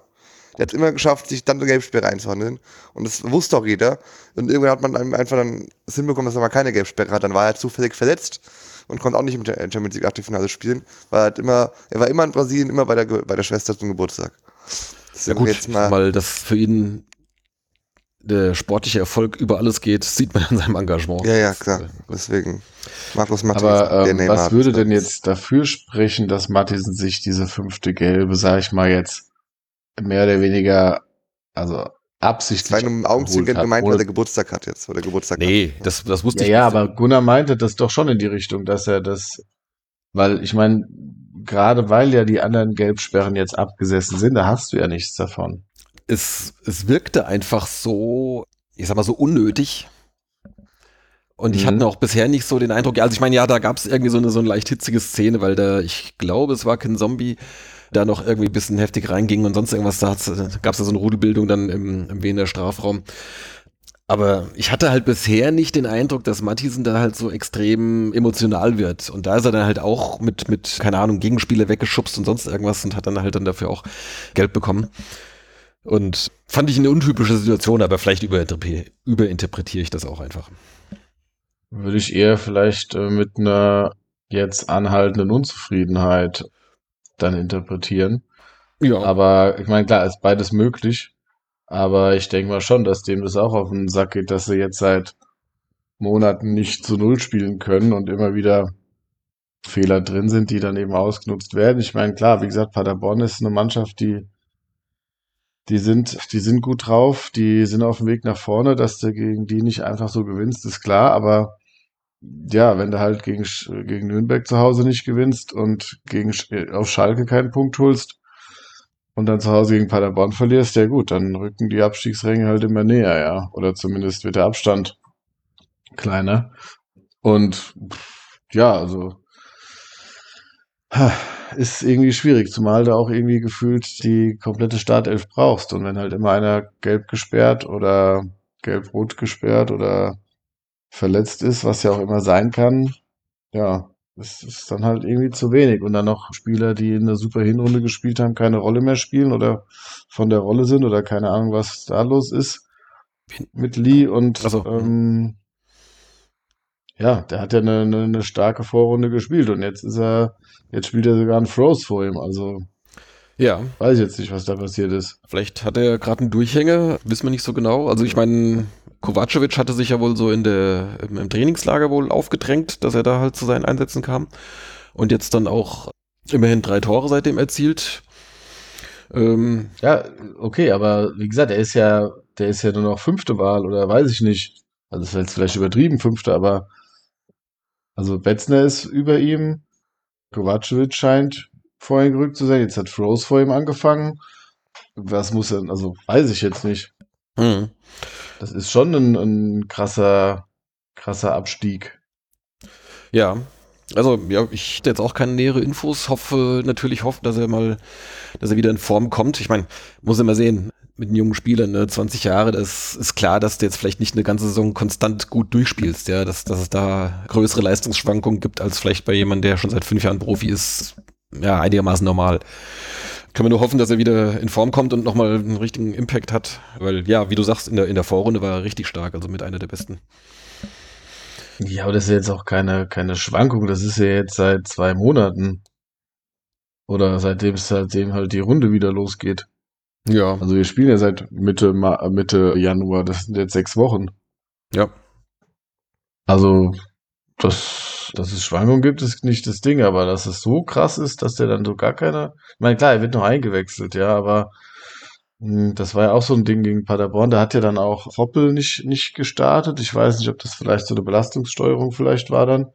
S3: Der hat es immer geschafft, sich dann eine Gelbsperre einzuhandeln. Und das wusste auch jeder. Und irgendwann hat man einfach dann das hinbekommen, dass er mal keine Gelbsperre hat. Dann war er zufällig verletzt und konnte auch nicht mit der Champions League Achtelfinale spielen. Weil er, halt immer, er war immer in Brasilien, immer bei der, bei der Schwester zum Geburtstag.
S2: Ja gut, jetzt mal weil das für ihn der sportliche Erfolg über alles geht, sieht man in seinem Engagement.
S3: Ja, ja, klar. Deswegen.
S4: Markus Matthiesen. Aber ähm, was würde denn jetzt dafür sprechen, dass Matthiesen sich diese fünfte Gelbe, sag ich mal jetzt, mehr oder weniger, also absichtlich.
S3: Das war in einem Augenzwinkern gemeint, weil er Geburtstag hat jetzt, oder Geburtstag
S2: Nee, hat. das, das wusste
S4: ja,
S2: ich
S4: Ja, aber Gunnar meinte das doch schon in die Richtung, dass er das, weil ich meine, gerade weil ja die anderen Gelbsperren jetzt abgesessen sind, da hast du ja nichts davon.
S2: Es, es wirkte einfach so, ich sag mal so unnötig. Und ich mhm. hatte auch bisher nicht so den Eindruck, also ich meine, ja, da gab es irgendwie so eine, so eine leicht hitzige Szene, weil da, ich glaube, es war kein Zombie, da noch irgendwie ein bisschen heftig reinging und sonst irgendwas, da gab es ja so eine Rudelbildung dann im, im Wiener Strafraum. Aber ich hatte halt bisher nicht den Eindruck, dass Mattisen da halt so extrem emotional wird. Und da ist er dann halt auch mit, mit, keine Ahnung, Gegenspiele weggeschubst und sonst irgendwas und hat dann halt dann dafür auch Geld bekommen. Und fand ich eine untypische Situation, aber vielleicht überinterpretiere ich das auch einfach.
S4: Würde ich eher vielleicht äh, mit einer jetzt anhaltenden Unzufriedenheit dann interpretieren. Ja. Aber ich meine, klar, ist beides möglich. Aber ich denke mal schon, dass dem das auch auf den Sack geht, dass sie jetzt seit Monaten nicht zu Null spielen können und immer wieder Fehler drin sind, die dann eben ausgenutzt werden. Ich meine, klar, wie gesagt, Paderborn ist eine Mannschaft, die, die sind, die sind gut drauf, die sind auf dem Weg nach vorne, dass du gegen die nicht einfach so gewinnst, ist klar, aber ja, wenn du halt gegen, gegen Nürnberg zu Hause nicht gewinnst und gegen, auf Schalke keinen Punkt holst, und dann zu Hause gegen Paderborn verlierst, ja gut, dann rücken die Abstiegsränge halt immer näher, ja. Oder zumindest wird der Abstand kleiner. Und ja, also ist irgendwie schwierig, zumal du auch irgendwie gefühlt die komplette Startelf brauchst. Und wenn halt immer einer gelb gesperrt oder gelb-rot gesperrt oder verletzt ist, was ja auch immer sein kann, ja, das ist dann halt irgendwie zu wenig. Und dann noch Spieler, die in einer super Hinrunde gespielt haben, keine Rolle mehr spielen oder von der Rolle sind oder keine Ahnung, was da los ist mit Lee und
S2: so.
S4: ähm, ja, der hat ja eine, eine, eine, starke Vorrunde gespielt und jetzt ist er, jetzt spielt er sogar einen Froze vor ihm, also
S2: ja.
S4: Weiß ich jetzt nicht, was da passiert ist.
S2: Vielleicht hat er gerade einen Durchhänger, wissen wir nicht so genau. Also ich meine, Kovacevic hatte sich ja wohl so in der, im Trainingslager wohl aufgedrängt, dass er da halt zu seinen Einsätzen kam. Und jetzt dann auch immerhin drei Tore seitdem erzielt.
S4: Ähm, ja, okay, aber wie gesagt, er ist ja, der ist ja nur noch fünfte Wahl oder weiß ich nicht. Also das ist jetzt vielleicht übertrieben, fünfte, aber also Betzner ist über ihm. Kovacevic scheint vorhin gerückt zu sein. Jetzt hat Froze vor ihm angefangen. Was muss er, also weiß ich jetzt nicht. Hm. Das ist schon ein, ein krasser, krasser Abstieg.
S2: Ja, also ja, ich hätte jetzt auch keine nähere Infos, hoffe natürlich hoffe, dass er mal, dass er wieder in Form kommt. Ich meine, muss immer sehen, mit einem jungen Spieler, ne, 20 Jahre, das ist klar, dass du jetzt vielleicht nicht eine ganze Saison konstant gut durchspielst, ja, dass, dass es da größere Leistungsschwankungen gibt, als vielleicht bei jemandem, der schon seit fünf Jahren Profi ist, ja, einigermaßen normal. Können wir nur hoffen, dass er wieder in Form kommt und nochmal einen richtigen Impact hat. Weil, ja, wie du sagst, in der, in der Vorrunde war er richtig stark, also mit einer der besten.
S4: Ja, aber das ist jetzt auch keine, keine Schwankung. Das ist ja jetzt seit zwei Monaten. Oder seitdem es seitdem halt die Runde wieder losgeht.
S2: Ja.
S4: Also wir spielen ja seit Mitte, Mitte Januar. Das sind jetzt sechs Wochen.
S2: Ja.
S4: Also, das dass es Schwankungen gibt, ist nicht das Ding, aber dass es so krass ist, dass der dann so gar keine. Ich meine, klar, er wird noch eingewechselt, ja, aber mh, hm, das war ja auch so ein Ding gegen Paderborn. Da hat ja dann auch Hoppel nicht, nicht gestartet. Ich weiß nicht, ob das vielleicht so eine Belastungssteuerung vielleicht war dann.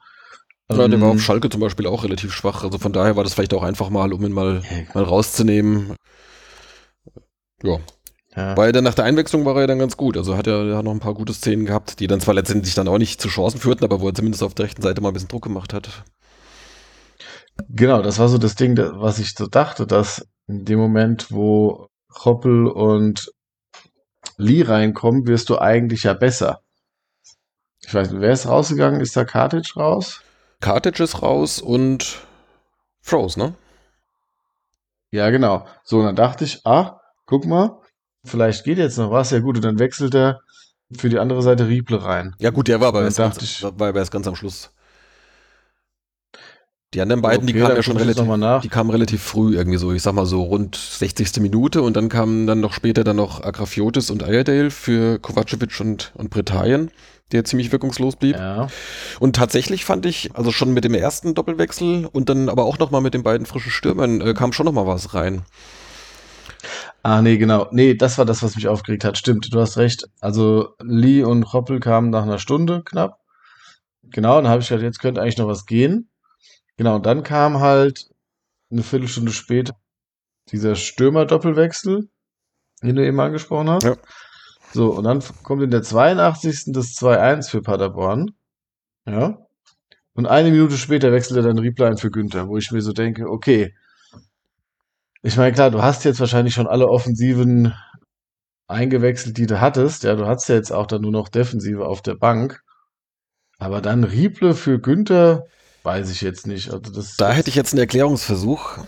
S2: Ja, der war auf ähm, Schalke zum Beispiel auch relativ schwach. Also von daher war das vielleicht auch einfach mal, um ihn mal, mal rauszunehmen. Ja, ja. Weil dann nach der Einwechslung war er dann ganz gut. Also hat er hat noch ein paar gute Szenen gehabt, die dann zwar letztendlich dann auch nicht zu Chancen führten, aber wo er zumindest auf der rechten Seite mal ein bisschen Druck gemacht hat.
S4: Genau, das war so das Ding, was ich so dachte, dass in dem Moment, wo Hoppel und Lee reinkommen, wirst du eigentlich ja besser. Ich weiß nicht, wer ist rausgegangen? Ist da Cartage raus?
S2: Cartage ist raus und Froze, ne?
S4: Ja, genau. So, und dann dachte ich, ah, guck mal, vielleicht geht jetzt noch was, ja gut, und dann wechselt er für die andere Seite Rieble rein.
S2: Ja gut, der war aber erst ganz, ich, war aber erst ganz am Schluss. Die anderen beiden, okay, die kamen ja schon relativ, die kamen relativ früh irgendwie so, ich sag mal so rund 60. Minute und dann kamen dann noch später dann noch Agrafiotis und Ayerdale für Kovacevic und, und Britannien, der ziemlich wirkungslos blieb.
S4: Ja.
S2: Und tatsächlich fand ich, also schon mit dem ersten Doppelwechsel und dann aber auch nochmal mit den beiden frischen Stürmern äh, kam schon nochmal was rein.
S4: Ah, nee, genau. Nee, das war das, was mich aufgeregt hat. Stimmt, du hast recht. Also Lee und Hoppel kamen nach einer Stunde knapp. Genau, dann habe ich gedacht, jetzt könnte eigentlich noch was gehen. Genau, und dann kam halt eine Viertelstunde später dieser Stürmer-Doppelwechsel, den du eben angesprochen hast. Ja. So, und dann kommt in der 82. das 2-1 für Paderborn. Ja. Und eine Minute später wechselt er dann Rieblein für Günther, wo ich mir so denke, okay, ich meine, klar, du hast jetzt wahrscheinlich schon alle offensiven eingewechselt, die du hattest. Ja, du hast ja jetzt auch dann nur noch Defensive auf der Bank. Aber dann Rieble für Günther, weiß ich jetzt nicht. Also das,
S2: da hätte ich jetzt einen Erklärungsversuch.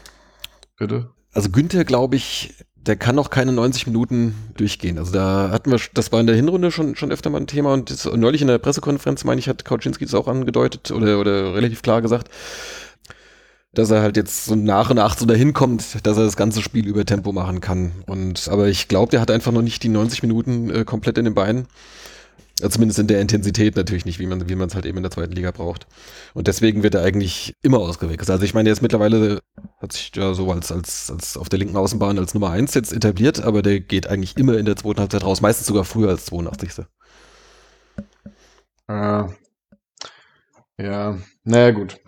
S4: Bitte?
S2: Also Günther, glaube ich, der kann noch keine 90 Minuten durchgehen. Also da hatten wir, das war in der Hinrunde schon, schon öfter mal ein Thema und das, neulich in der Pressekonferenz, meine ich, hat Kauczynski das auch angedeutet oder, oder relativ klar gesagt, dass er halt jetzt so nach und nach so dahin kommt, dass er das ganze Spiel über Tempo machen kann. Und aber ich glaube, der hat einfach noch nicht die 90 Minuten äh, komplett in den Beinen. Zumindest in der Intensität natürlich nicht, wie man wie man es halt eben in der zweiten Liga braucht. Und deswegen wird er eigentlich immer ausgewechselt. Also ich meine, ist mittlerweile hat sich ja so als als als auf der linken Außenbahn als Nummer eins jetzt etabliert, aber der geht eigentlich immer in der zweiten Halbzeit raus, meistens sogar früher als 82.
S4: Äh, ja, naja, gut.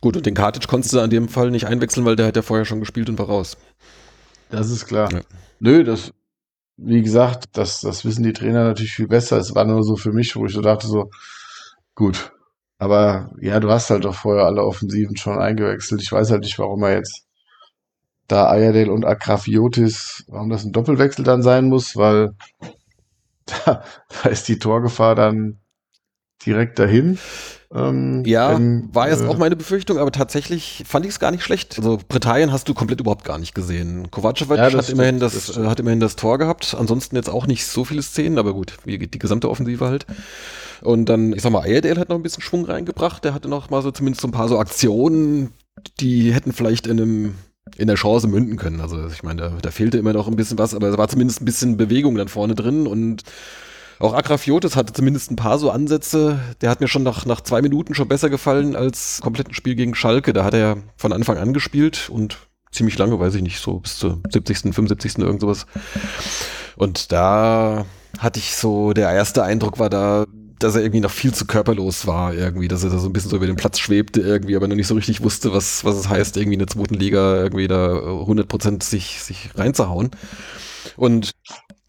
S2: Gut, und den Kartic konntest du an dem Fall nicht einwechseln, weil der hat ja vorher schon gespielt und war raus.
S4: Das ist klar. Ja. Nö, das, wie gesagt, das, das wissen die Trainer natürlich viel besser. Es war nur so für mich, wo ich so dachte, so, gut. Aber ja, du hast halt doch vorher alle Offensiven schon eingewechselt. Ich weiß halt nicht, warum er jetzt da Ayadel und Akrafiotis, warum das ein Doppelwechsel dann sein muss, weil [laughs] da, da ist die Torgefahr dann direkt dahin.
S2: Ähm, ja, wenn, war jetzt äh, auch meine Befürchtung, aber tatsächlich fand ich es gar nicht schlecht. Also Britannien hast du komplett überhaupt gar nicht gesehen. Kovacevic ja, hat, immerhin das, das hat immerhin das Tor gehabt. Ansonsten jetzt auch nicht so viele Szenen, aber gut, wie die gesamte Offensive halt. Und dann, ich sag mal, Ayerdale hat noch ein bisschen Schwung reingebracht. Der hatte noch mal so zumindest so ein paar so Aktionen, die hätten vielleicht in einem in der Chance münden können. Also ich meine, da, da fehlte immer noch ein bisschen was, aber es war zumindest ein bisschen Bewegung dann vorne drin und auch Agrafiotis hatte zumindest ein paar so Ansätze. Der hat mir schon nach, nach zwei Minuten schon besser gefallen als kompletten Spiel gegen Schalke. Da hat er von Anfang an gespielt und ziemlich lange, weiß ich nicht, so bis zur 70., 75. irgend sowas. Und da hatte ich so, der erste Eindruck war da, dass er irgendwie noch viel zu körperlos war, irgendwie, dass er da so ein bisschen so über den Platz schwebte, irgendwie, aber noch nicht so richtig wusste, was, was es heißt, irgendwie in der zweiten Liga irgendwie da 100% sich, sich reinzuhauen. Und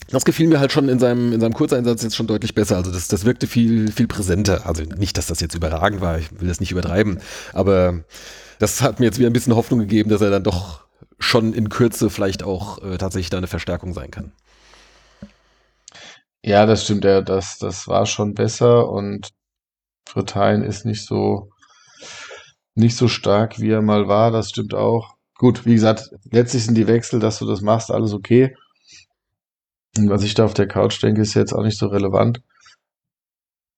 S2: das gefiel mir halt schon in seinem, in seinem Kurzeinsatz jetzt schon deutlich besser. Also das, das wirkte viel, viel präsenter. Also nicht, dass das jetzt überragend war, ich will das nicht übertreiben, aber das hat mir jetzt wieder ein bisschen Hoffnung gegeben, dass er dann doch schon in Kürze vielleicht auch äh, tatsächlich da eine Verstärkung sein kann.
S4: Ja, das stimmt, ja, das, das war schon besser und Britannien ist nicht so, nicht so stark, wie er mal war, das stimmt auch. Gut, wie gesagt, letztlich sind die Wechsel, dass du das machst, alles okay. Was ich da auf der Couch denke, ist jetzt auch nicht so relevant.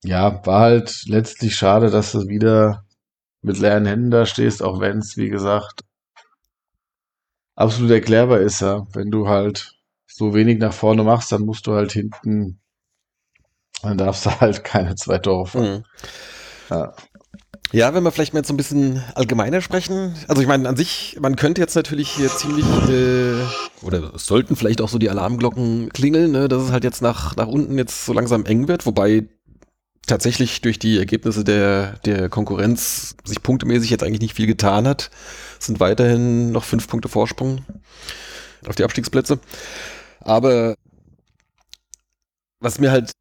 S4: Ja, war halt letztlich schade, dass du wieder mit leeren Händen da stehst, auch wenn es, wie gesagt, absolut erklärbar ist, ja. Wenn du halt so wenig nach vorne machst, dann musst du halt hinten, dann darfst du [laughs] halt keine zwei Tore. Mhm.
S2: Ja. Ja, wenn wir vielleicht mal jetzt so ein bisschen allgemeiner sprechen. Also ich meine, an sich, man könnte jetzt natürlich hier ziemlich, äh, oder sollten vielleicht auch so die Alarmglocken klingeln, ne, dass es halt jetzt nach, nach unten jetzt so langsam eng wird, wobei tatsächlich durch die Ergebnisse der, der Konkurrenz sich punktemäßig jetzt eigentlich nicht viel getan hat. Es sind weiterhin noch fünf Punkte Vorsprung auf die Abstiegsplätze. Aber was mir halt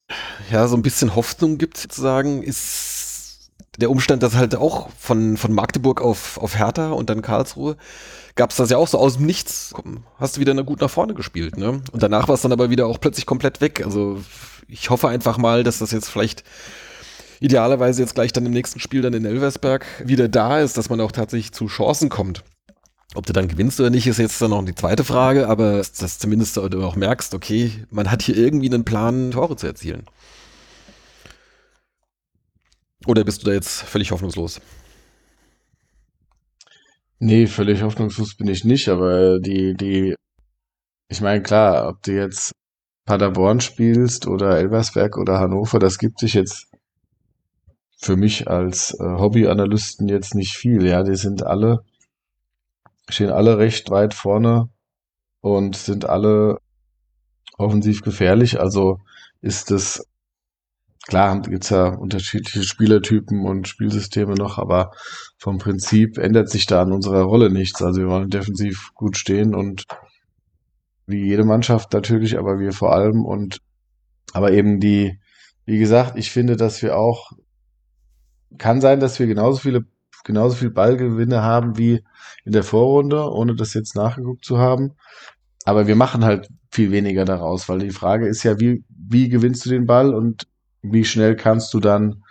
S2: ja so ein bisschen Hoffnung gibt, sozusagen, ist der Umstand, dass halt auch von, von Magdeburg auf, auf Hertha und dann Karlsruhe gab es das ja auch so aus dem Nichts. Hast du wieder gut nach vorne gespielt, ne? Und danach war es dann aber wieder auch plötzlich komplett weg. Also ich hoffe einfach mal, dass das jetzt vielleicht idealerweise jetzt gleich dann im nächsten Spiel dann in Elversberg wieder da ist, dass man auch tatsächlich zu Chancen kommt. Ob du dann gewinnst oder nicht, ist jetzt dann noch die zweite Frage, aber dass zumindest du auch merkst, okay, man hat hier irgendwie einen Plan, Tore zu erzielen. Oder bist du da jetzt völlig hoffnungslos?
S4: Nee, völlig hoffnungslos bin ich nicht, aber die, die, ich meine, klar, ob du jetzt Paderborn spielst oder Elversberg oder Hannover, das gibt sich jetzt für mich als äh, Hobbyanalysten jetzt nicht viel. Ja, die sind alle, stehen alle recht weit vorne und sind alle offensiv gefährlich. Also ist es Klar gibt es ja unterschiedliche Spielertypen und Spielsysteme noch, aber vom Prinzip ändert sich da an unserer Rolle nichts. Also wir wollen defensiv gut stehen und wie jede Mannschaft natürlich, aber wir vor allem und aber eben die, wie gesagt, ich finde, dass wir auch, kann sein, dass wir genauso viele, genauso viel Ballgewinne haben wie in der Vorrunde, ohne das jetzt nachgeguckt zu haben. Aber wir machen halt viel weniger daraus, weil die Frage ist ja, wie, wie gewinnst du den Ball und wie schnell kannst du dann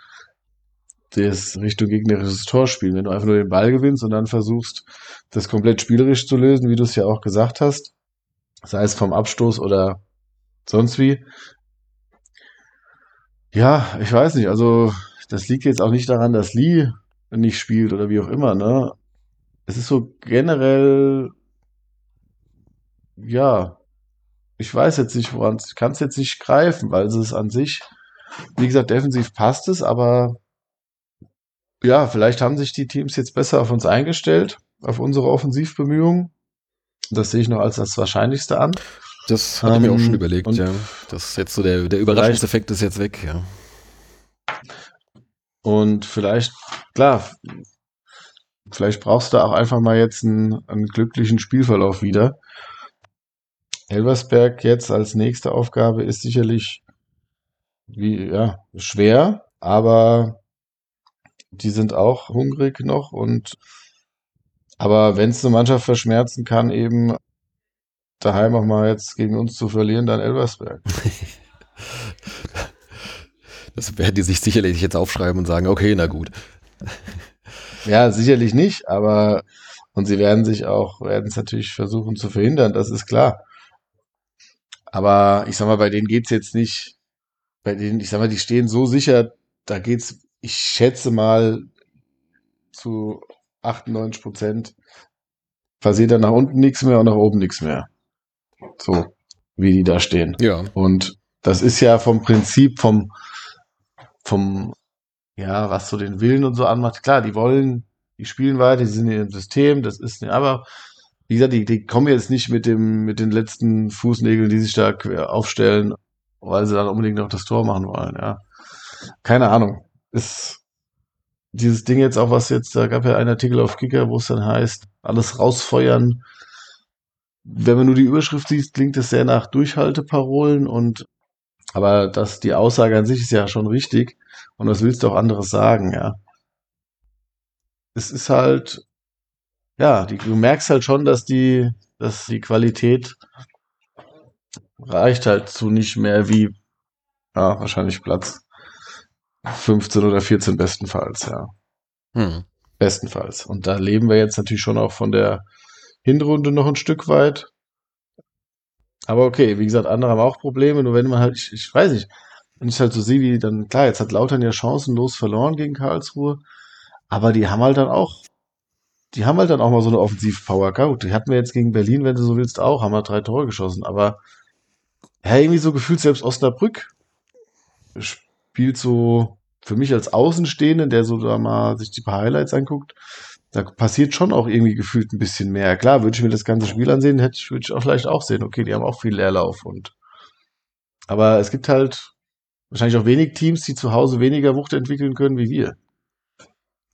S4: das Richtung gegnerisches Tor spielen. Wenn du einfach nur den Ball gewinnst und dann versuchst, das komplett spielerisch zu lösen, wie du es ja auch gesagt hast, sei es vom Abstoß oder sonst wie. Ja, ich weiß nicht, also das liegt jetzt auch nicht daran, dass Lee nicht spielt oder wie auch immer, ne? Es ist so generell, ja, ich weiß jetzt nicht, woran ich kann es jetzt nicht greifen, weil es ist an sich, wie gesagt, defensiv passt es, aber ja, vielleicht haben sich die Teams jetzt besser auf uns eingestellt, auf unsere Offensivbemühungen. Das sehe ich noch als das Wahrscheinlichste an.
S2: Das hatte ich mir auch schon ähm, überlegt, ja. Das ist jetzt so der, der Überraschungseffekt ist jetzt weg, ja.
S4: Und vielleicht, klar, vielleicht brauchst du auch einfach mal jetzt einen, einen glücklichen Spielverlauf wieder. Elversberg jetzt als nächste Aufgabe ist sicherlich wie, ja, schwer, aber die sind auch hungrig noch und aber wenn es eine Mannschaft verschmerzen kann, eben daheim auch mal jetzt gegen uns zu verlieren, dann Elversberg. [laughs]
S2: das werden die sich sicherlich jetzt aufschreiben und sagen, okay, na gut. [laughs]
S4: Ja, sicherlich nicht, aber und sie werden sich auch, werden es natürlich versuchen zu verhindern, das ist klar. Aber ich sag mal, bei denen geht's jetzt nicht, bei denen, ich sag mal, die stehen so sicher, da geht's, ich schätze mal, zu 98 Prozent passiert dann nach unten nichts mehr und nach oben nichts mehr. So, wie die da stehen.
S2: Ja.
S4: Und das ist ja vom Prinzip, vom, vom, ja, was so den Willen und so anmacht. Klar, die wollen, die spielen weiter, die sind in ihrem System, das ist, aber wie gesagt, die, die kommen jetzt nicht mit dem, mit den letzten Fußnägeln, die sich da aufstellen, weil sie dann unbedingt noch das Tor machen wollen, ja. Keine Ahnung. Ist dieses Ding jetzt auch, was jetzt, da gab ja einen Artikel auf Kicker, wo es dann heißt, alles rausfeuern. Wenn man nur die Überschrift sieht, klingt es sehr nach Durchhalteparolen und aber das, die Aussage an sich ist ja schon richtig. Und was willst du auch anderes sagen, ja? Es ist halt, ja, die, du merkst halt schon, dass die, dass die Qualität reicht halt zu nicht mehr wie, ja, wahrscheinlich Platz 15 oder 14 bestenfalls, ja. Hm. Bestenfalls. Und da leben wir jetzt natürlich schon auch von der Hinrunde noch ein Stück weit. Aber okay, wie gesagt, andere haben auch Probleme, nur wenn man halt, ich, ich weiß nicht, wenn ich halt so sehe, wie dann, klar, jetzt hat Lautern ja chancenlos verloren gegen Karlsruhe, aber die haben halt dann auch die haben halt dann auch mal so eine Offensivpower. Gut, die hatten wir jetzt gegen Berlin, wenn du so willst, auch, haben wir drei Tore geschossen. Aber ja, irgendwie so gefühlt selbst Osnabrück spielt so für mich als Außenstehende, der so da mal sich die paar Highlights anguckt, da passiert schon auch irgendwie gefühlt ein bisschen mehr. Klar, würde ich mir das ganze Spiel ansehen, hätte ich, würde ich auch vielleicht auch sehen, okay, die haben auch viel Leerlauf und aber es gibt halt wahrscheinlich auch wenig Teams, die zu Hause weniger Wucht entwickeln können wie wir.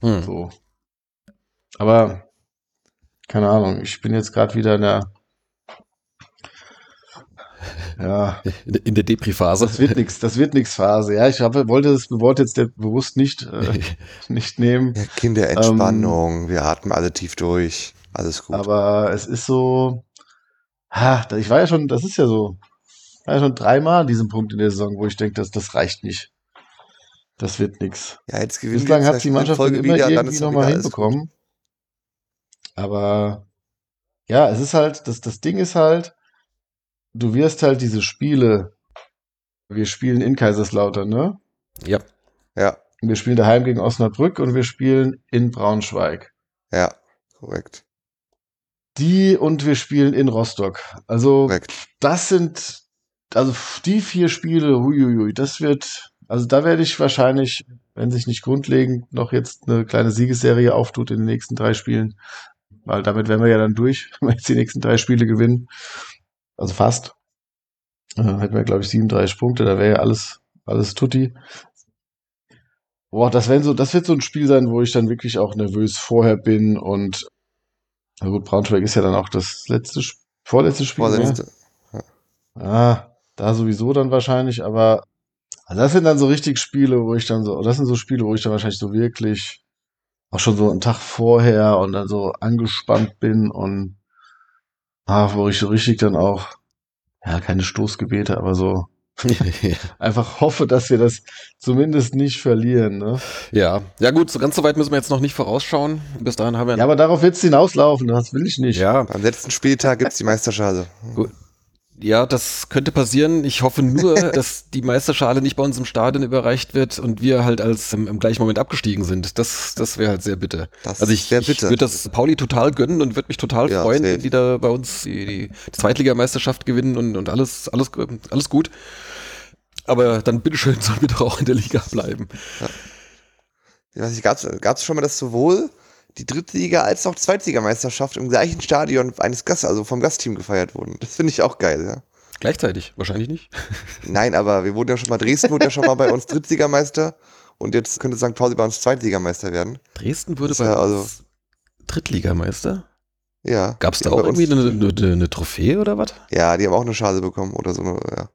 S4: Hm. So. Aber keine Ahnung, ich bin jetzt gerade wieder in der
S2: ja. In der Depri-Phase.
S4: Das wird nichts, das wird nichts Phase. Ja, ich habe, wollte das Wort jetzt bewusst nicht, äh, [laughs] nicht nehmen. Ja,
S3: Kinderentspannung, ähm, wir atmen alle tief durch. Alles gut.
S4: Aber es ist so, ha, ich war ja schon, das ist ja so, war ja schon dreimal an diesem Punkt in der Saison, wo ich denke, dass das reicht nicht. Das wird nichts.
S3: Ja, jetzt gewinnen
S4: Bislang hat die Mannschaft immer wieder, irgendwie nochmal hinbekommen. Aber ja, es ist halt, das, das Ding ist halt, du wirst halt diese Spiele, wir spielen in Kaiserslautern, ne?
S2: Ja.
S3: Ja.
S4: Wir spielen daheim gegen Osnabrück und wir spielen in Braunschweig.
S3: Ja, korrekt.
S4: Die und wir spielen in Rostock. Also, korrekt. das sind, also die vier Spiele, huiuiui, das wird, also da werde ich wahrscheinlich, wenn sich nicht grundlegend noch jetzt eine kleine Siegesserie auftut in den nächsten drei Spielen, weil damit wären wir ja dann durch, [laughs] wenn wir jetzt die nächsten drei Spiele gewinnen. Also fast. Äh, hätten wir, glaube ich, 37 Punkte, da wäre ja alles, alles tutti. Boah, das, so, das wird so ein Spiel sein, wo ich dann wirklich auch nervös vorher bin und na gut, Braunschweig ist ja dann auch das letzte, vorletzte Spiel. Ne? Vorletzte. Ja. Ah, da sowieso dann wahrscheinlich, aber also das sind dann so richtig Spiele, wo ich dann so, das sind so Spiele, wo ich dann wahrscheinlich so wirklich auch schon so einen Tag vorher und dann so angespannt bin und ah, wo ich so richtig dann auch ja, keine Stoßgebete, aber so [laughs] einfach hoffe, dass wir das zumindest nicht verlieren. Ne?
S2: Ja, ja gut, so ganz so weit müssen wir jetzt noch nicht vorausschauen. Bis dahin haben wir.
S4: Ja, aber darauf wird es hinauslaufen, das will ich nicht.
S2: Ja.
S3: Am letzten Spieltag gibt's die Meisterschale.
S2: Gut. Ja, das könnte passieren. Ich hoffe nur, [laughs] dass die Meisterschale nicht bei uns im Stadion überreicht wird und wir halt als im, im gleichen Moment abgestiegen sind. Das, das wäre halt sehr bitter.
S3: Das
S2: also ich, ich würde das Pauli total gönnen und würde mich total
S3: Ja,
S2: freuen, wenn die da bei uns die, die, die Zweitligameisterschaft gewinnen und, und alles, alles, alles gut. Aber dann bitteschön sollen wir doch auch in der Liga bleiben.
S3: Ich weiß nicht, gab's, gab's schon mal, dass sowohl die Drittliga als auch Zweitligameisterschaft im gleichen Stadion eines Gast, also vom Gastteam gefeiert wurden? Das finde ich auch geil, ja.
S2: Gleichzeitig, wahrscheinlich nicht. [laughs] [laughs]
S3: Nein, aber wir wurden ja schon mal, Dresden wurde ja schon mal bei uns Drittligameister und jetzt könnte St. Pauli bei uns Zweitligameister werden.
S2: Dresden wurde bei
S3: ja
S2: uns
S3: also-
S2: Drittligameister.
S3: Ja.
S2: Gab es da auch
S3: uns-
S2: irgendwie eine, eine, eine Trophäe oder was?
S3: Ja, die haben auch eine Schale bekommen oder so eine, ja.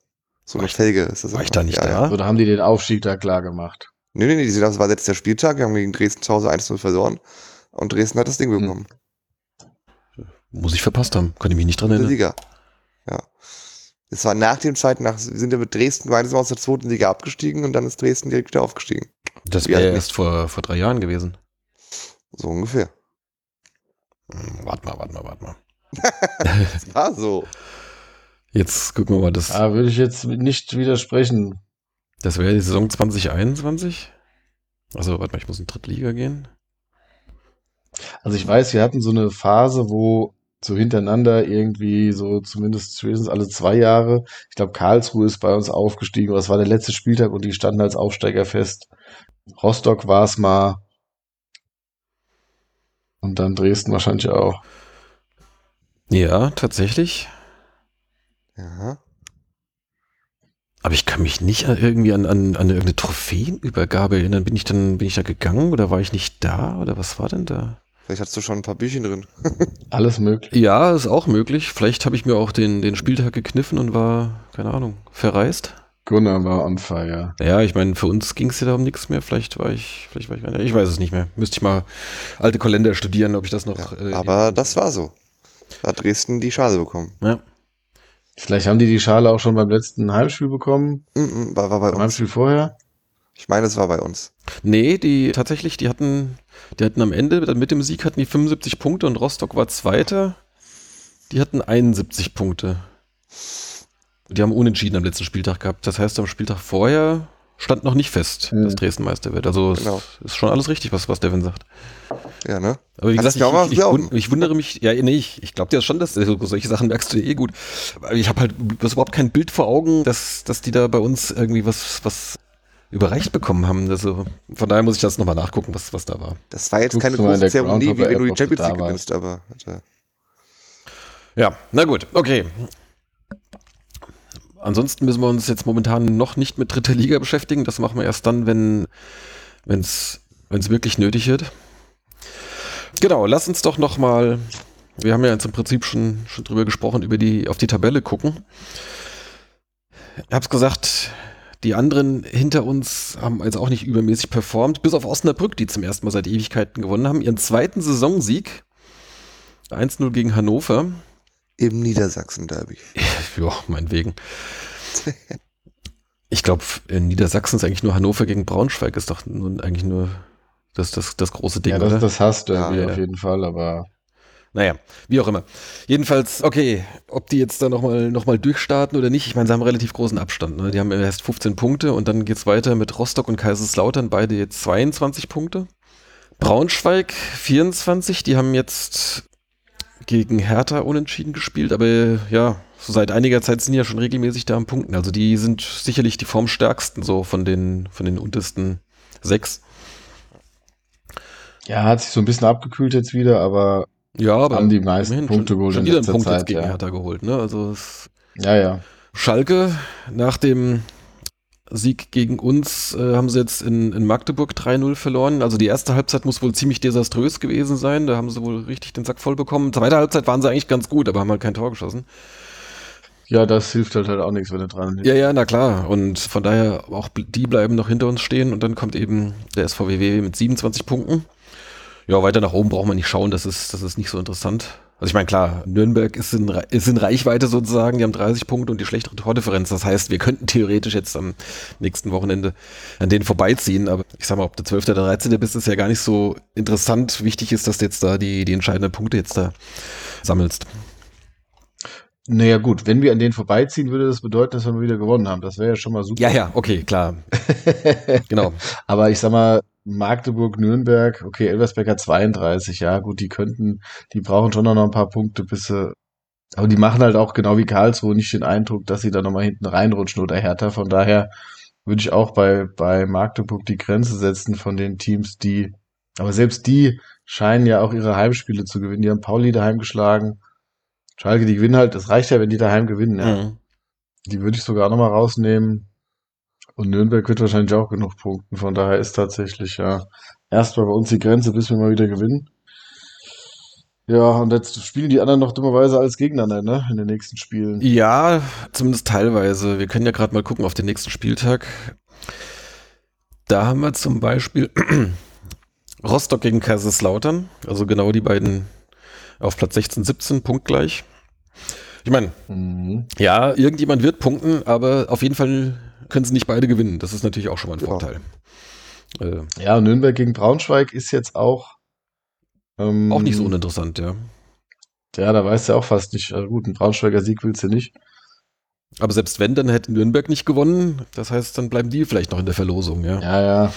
S3: So eine
S2: ich-
S3: Felge ist das.
S2: war ich da nicht
S3: ja,
S2: da?
S3: Ja.
S4: Oder haben die den Aufstieg da klar gemacht?
S3: Nee, nee, nee, die sind, das war letzter Spieltag, wir haben gegen Dresden zu Hause 1-0 verloren und Dresden hat das Ding
S2: Hm.
S3: bekommen.
S2: Muss ich verpasst haben. Kann ich mich nicht dran
S3: In der
S2: erinnern.
S3: Liga. Ja. Es war nach dem zweiten, nach, wir sind ja mit Dresden gemeinsam aus der zweiten Liga abgestiegen und dann ist Dresden direkt wieder aufgestiegen.
S2: Das
S3: Ja,
S2: wäre
S3: nicht.
S2: erst vor, vor drei Jahren gewesen.
S3: So ungefähr.
S2: Hm, Warte mal, warte mal, warte mal. [laughs]
S3: Ah, so.
S2: Jetzt gucken wir mal, das,
S4: Da würde ich jetzt nicht widersprechen.
S2: das wäre die Saison 2021. Also, warte mal, ich muss in Drittliga gehen.
S4: Also ich weiß, wir hatten so eine Phase, wo so hintereinander irgendwie so zumindest spätestens alle zwei Jahre, ich glaube Karlsruhe ist bei uns aufgestiegen, aber es war der letzte Spieltag und die standen als Aufsteiger fest. Rostock war es mal. Und dann Dresden wahrscheinlich auch.
S2: Ja, tatsächlich.
S3: Ja.
S2: Aber ich kann mich nicht an irgendwie an, an, an irgendeine Trophäenübergabe erinnern. Bin ich dann, bin ich da gegangen oder war ich nicht da? Oder was war denn da?
S3: Vielleicht hast du schon ein paar Büchchen drin. [laughs]
S4: Alles möglich.
S2: Ja, ist auch möglich. Vielleicht habe ich mir auch den, den Spieltag gekniffen und war, keine Ahnung, verreist.
S4: Gunnar war on fire.
S2: Ja, ich meine, für uns ging es ja da um nichts mehr. Vielleicht war ich, vielleicht war ich, ich weiß es nicht mehr. Müsste ich mal alte Kalender studieren, ob ich das noch.
S3: Ja,
S2: äh,
S3: aber das war so. Da hat Dresden die Schale bekommen.
S2: Ja.
S4: Vielleicht haben die die Schale auch schon beim letzten Heimspiel bekommen.
S3: Mm, mm, war, war bei
S4: Beim
S3: uns.
S4: Heimspiel vorher.
S3: Ich meine, es war bei uns.
S2: Nee, die tatsächlich, die hatten, die hatten am Ende, mit dem Sieg hatten die 75 Punkte und Rostock war Zweiter. Die hatten 71 Punkte. Die haben unentschieden am letzten Spieltag gehabt. Das heißt, am Spieltag vorher stand noch nicht fest,
S4: Hm.
S2: dass Dresden Meister wird. Also es
S3: Genau.
S2: ist schon alles richtig, was, was Devin sagt.
S3: Ja, ne?
S2: Aber wie
S3: Kannst
S2: gesagt, ich, ich, wund- ich wundere mich, ja, nee, ich, ich glaube dir schon, dass so, solche Sachen merkst du dir eh gut. Aber ich habe halt überhaupt kein Bild vor Augen, dass, dass die da bei uns irgendwie was, was überreicht bekommen haben. Also von daher muss ich das nochmal nachgucken, was, was da war.
S3: Das war jetzt
S4: Guckst
S3: keine große Zeremonie, wie wenn du die Champions League gewinnst, aber. äh,
S2: Ja, na gut, okay. Ansonsten müssen wir uns jetzt momentan noch nicht mit dritter Liga beschäftigen. Das machen wir erst dann, wenn es wirklich nötig wird. Genau, lass uns doch noch mal, wir haben ja jetzt im Prinzip schon, schon drüber gesprochen, über die, auf die Tabelle gucken. Ich hab's gesagt, die anderen hinter uns haben jetzt auch nicht übermäßig performt, bis auf Osnabrück, die zum ersten Mal seit Ewigkeiten gewonnen haben. Ihren zweiten Saisonsieg, 1-0 gegen Hannover.
S3: Im Niedersachsen-Derby. [laughs]
S2: Ja, meinetwegen. Ich glaube, in Niedersachsen ist eigentlich nur Hannover gegen Braunschweig, ist doch nun eigentlich nur das, das, das große Ding,
S4: Ja, das,
S2: oder?
S4: das hast du
S3: Ja,
S4: irgendwie
S2: ja.
S4: auf jeden Fall, aber
S2: Naja, wie auch immer. Jedenfalls, okay, ob die jetzt da nochmal noch mal durchstarten oder nicht, ich meine, sie haben einen relativ großen Abstand. Ne? Die haben erst 15 Punkte und dann geht's weiter mit Rostock und Kaiserslautern, beide jetzt 22 Punkte. Braunschweig 24, die haben jetzt gegen Hertha unentschieden gespielt, aber ja, so seit einiger Zeit sind die ja schon regelmäßig da am Punkten. Also die sind sicherlich die formstärksten so von den, von den untersten sechs.
S4: ja, hat sich so ein bisschen abgekühlt jetzt wieder, aber
S2: Ja, aber
S4: haben die meisten Punkte
S2: schon,
S4: geholt
S2: schon
S4: in
S2: wieder einen
S4: letzter
S2: Punkt
S4: Zeit,
S2: gegen
S4: ja.
S2: Hertha geholt. Ne? Also
S4: ja, ja.
S2: Schalke nach dem Sieg gegen uns äh, haben sie jetzt in, in Magdeburg 3-0 verloren. Also die erste Halbzeit muss wohl ziemlich desaströs gewesen sein. Da haben sie wohl richtig den Sack voll bekommen. Zweite Halbzeit waren sie eigentlich ganz gut, aber haben halt kein Tor geschossen.
S4: Ja, das hilft halt, halt auch nichts, wenn du dran
S2: Ja, ja, na klar. Und von daher auch die bleiben noch hinter uns stehen. Und dann kommt eben der SVWW mit 27 Punkten. Ja, weiter nach oben braucht man nicht schauen. Das ist, das ist nicht so interessant. Also ich meine, klar, Nürnberg ist in, ist in Reichweite sozusagen, die haben 30 Punkte und die schlechtere Tordifferenz. Das heißt, wir könnten theoretisch jetzt am nächsten Wochenende an denen vorbeiziehen. Aber ich sag mal, ob der 12. oder 13. bist, ist ja gar nicht so interessant. Wichtig ist, dass du jetzt da die, die entscheidenden Punkte jetzt da sammelst.
S4: Naja, gut, wenn wir an denen vorbeiziehen, würde das bedeuten, dass wir wieder gewonnen haben. Das wäre ja schon mal super.
S2: Ja, ja, okay, klar. [laughs]
S4: genau. Aber ich sag mal, Magdeburg, Nürnberg, okay, Elversberg hat 32, ja, gut, die könnten, die brauchen schon noch ein paar Punkte, bis sie, aber die machen halt auch genau wie Karlsruhe nicht den Eindruck, dass sie da nochmal hinten reinrutschen oder härter. Von daher würde ich auch bei, bei Magdeburg die Grenze setzen von den Teams, die, aber selbst die scheinen ja auch ihre Heimspiele zu gewinnen. Die haben Pauli daheim geschlagen. Schalke, die gewinnen halt, das reicht ja, wenn die daheim gewinnen, ja. Mhm. Die würde ich sogar nochmal rausnehmen. Und Nürnberg wird wahrscheinlich auch genug punkten. Von daher ist tatsächlich ja erstmal bei uns die Grenze, bis wir mal wieder gewinnen. Ja, und jetzt spielen die anderen noch dummerweise als gegeneinander, ne? In den nächsten Spielen.
S2: Ja, zumindest teilweise. Wir können ja gerade mal gucken auf den nächsten Spieltag. Da haben wir zum Beispiel [clears throat] Rostock gegen Kaiserslautern. Also genau die beiden auf Platz 16, 17, punktgleich. Ich meine, mhm. ja, irgendjemand wird punkten, aber auf jeden Fall können sie nicht beide gewinnen. Das ist natürlich auch schon mal ein Vorteil.
S4: Äh, ja, Nürnberg gegen Braunschweig ist jetzt auch.
S2: Ähm, auch nicht so uninteressant, ja.
S4: Ja, da weißt du auch fast nicht. Also gut, ein Braunschweiger Sieg willst du nicht.
S2: Aber selbst wenn, dann hätte Nürnberg nicht gewonnen. Das heißt, dann bleiben die vielleicht noch in der Verlosung, ja.
S4: Ja, ja.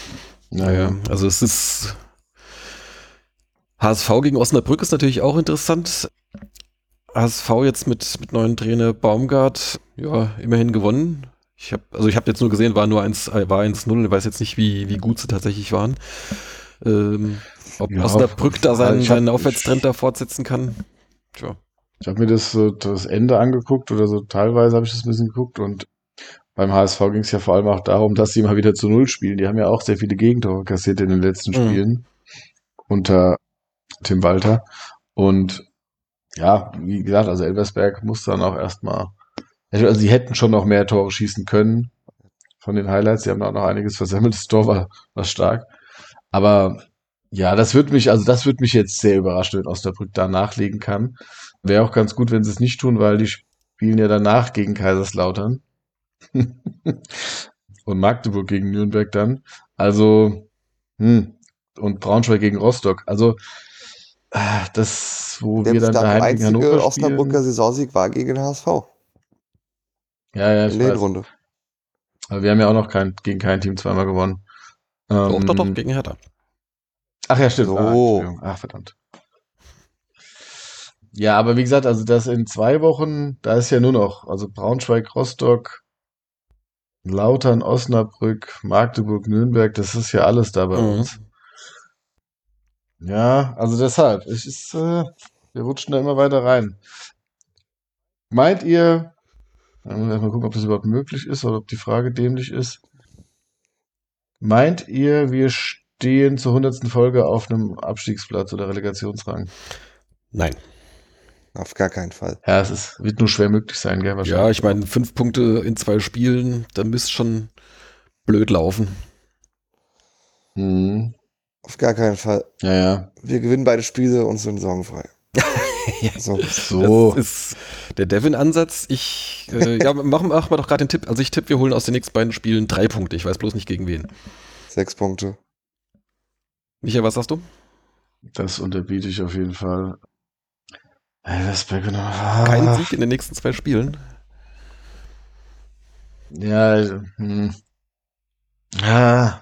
S2: Naja, also es ist. HSV gegen Osnabrück ist natürlich auch interessant. HSV jetzt mit, mit neuen Trainer Baumgart, ja, immerhin gewonnen. Ich habe, also ich habe jetzt nur gesehen, war nur 1, äh, 1-0, ich weiß jetzt nicht, wie, wie gut sie tatsächlich waren. Ähm, ob ja, Osnabrück da seinen, seinen Aufwärtstrend da fortsetzen kann.
S4: Tja. Ich habe mir das, das Ende angeguckt oder so teilweise habe ich das ein bisschen geguckt und beim HSV ging es ja vor allem auch darum, dass sie mal wieder zu Null spielen. Die haben ja auch sehr viele Gegentore kassiert in den letzten mhm. Spielen mhm. unter Tim Walter. Und ja, wie gesagt, also Elversberg muss dann auch erstmal also sie hätten schon noch mehr Tore schießen können von den Highlights. Sie haben auch noch einiges versemmelt. Das Tor war, war stark. Aber ja, das wird mich, also das wird mich jetzt sehr überraschen, wenn Osnabrück da nachlegen kann. Wäre auch ganz gut, wenn sie es nicht tun, weil die spielen ja danach gegen Kaiserslautern. [laughs] und Magdeburg gegen Nürnberg dann. Also, hm, und Braunschweig gegen Rostock. Also, äh, das, wo Der wir dann daheim
S3: gegen Hannover spielen. Osnabrücker Saisonsieg war gegen HSV.
S4: Ja, ja, ich In der Runde. Aber wir haben ja auch noch kein, gegen kein Team zweimal gewonnen.
S2: Ähm, doch, doch, doch, gegen Hertha.
S4: Ach ja, stimmt. Oh. Ah, Ach, verdammt. Ja, aber wie gesagt, also das in zwei Wochen, da ist ja nur noch, also Braunschweig, Rostock, Lautern, Osnabrück, Magdeburg, Nürnberg, das ist ja alles da bei mhm. uns. Ja, also deshalb, es ist, äh, wir rutschen da immer weiter rein. Meint ihr, dann muss erstmal gucken, ob das überhaupt möglich ist oder ob die Frage dämlich ist. Meint ihr, wir stehen zur hundertsten Folge auf einem Abstiegsplatz oder Relegationsrang?
S2: Nein.
S3: Auf gar keinen Fall.
S4: Ja, es ist, wird nur schwer möglich sein, gell,
S2: Ja, ich meine, fünf Punkte in zwei Spielen, da müsste schon blöd laufen.
S3: Hm. Auf gar keinen Fall.
S4: Ja, ja.
S3: Wir gewinnen beide Spiele und sind sorgenfrei. [laughs] [laughs]
S2: ja, so. so. Das ist der Devin-Ansatz. Ich, äh, ja, mach, mach mal doch gerade den Tipp. Also ich tippe, wir holen aus den nächsten beiden Spielen drei Punkte. Ich weiß bloß nicht gegen wen.
S3: Sechs Punkte.
S2: Michael, was sagst du?
S4: Das unterbiete ich auf jeden Fall.
S2: Ah. Kein Sieg in den nächsten zwei Spielen.
S4: Ja, also, hm. ah.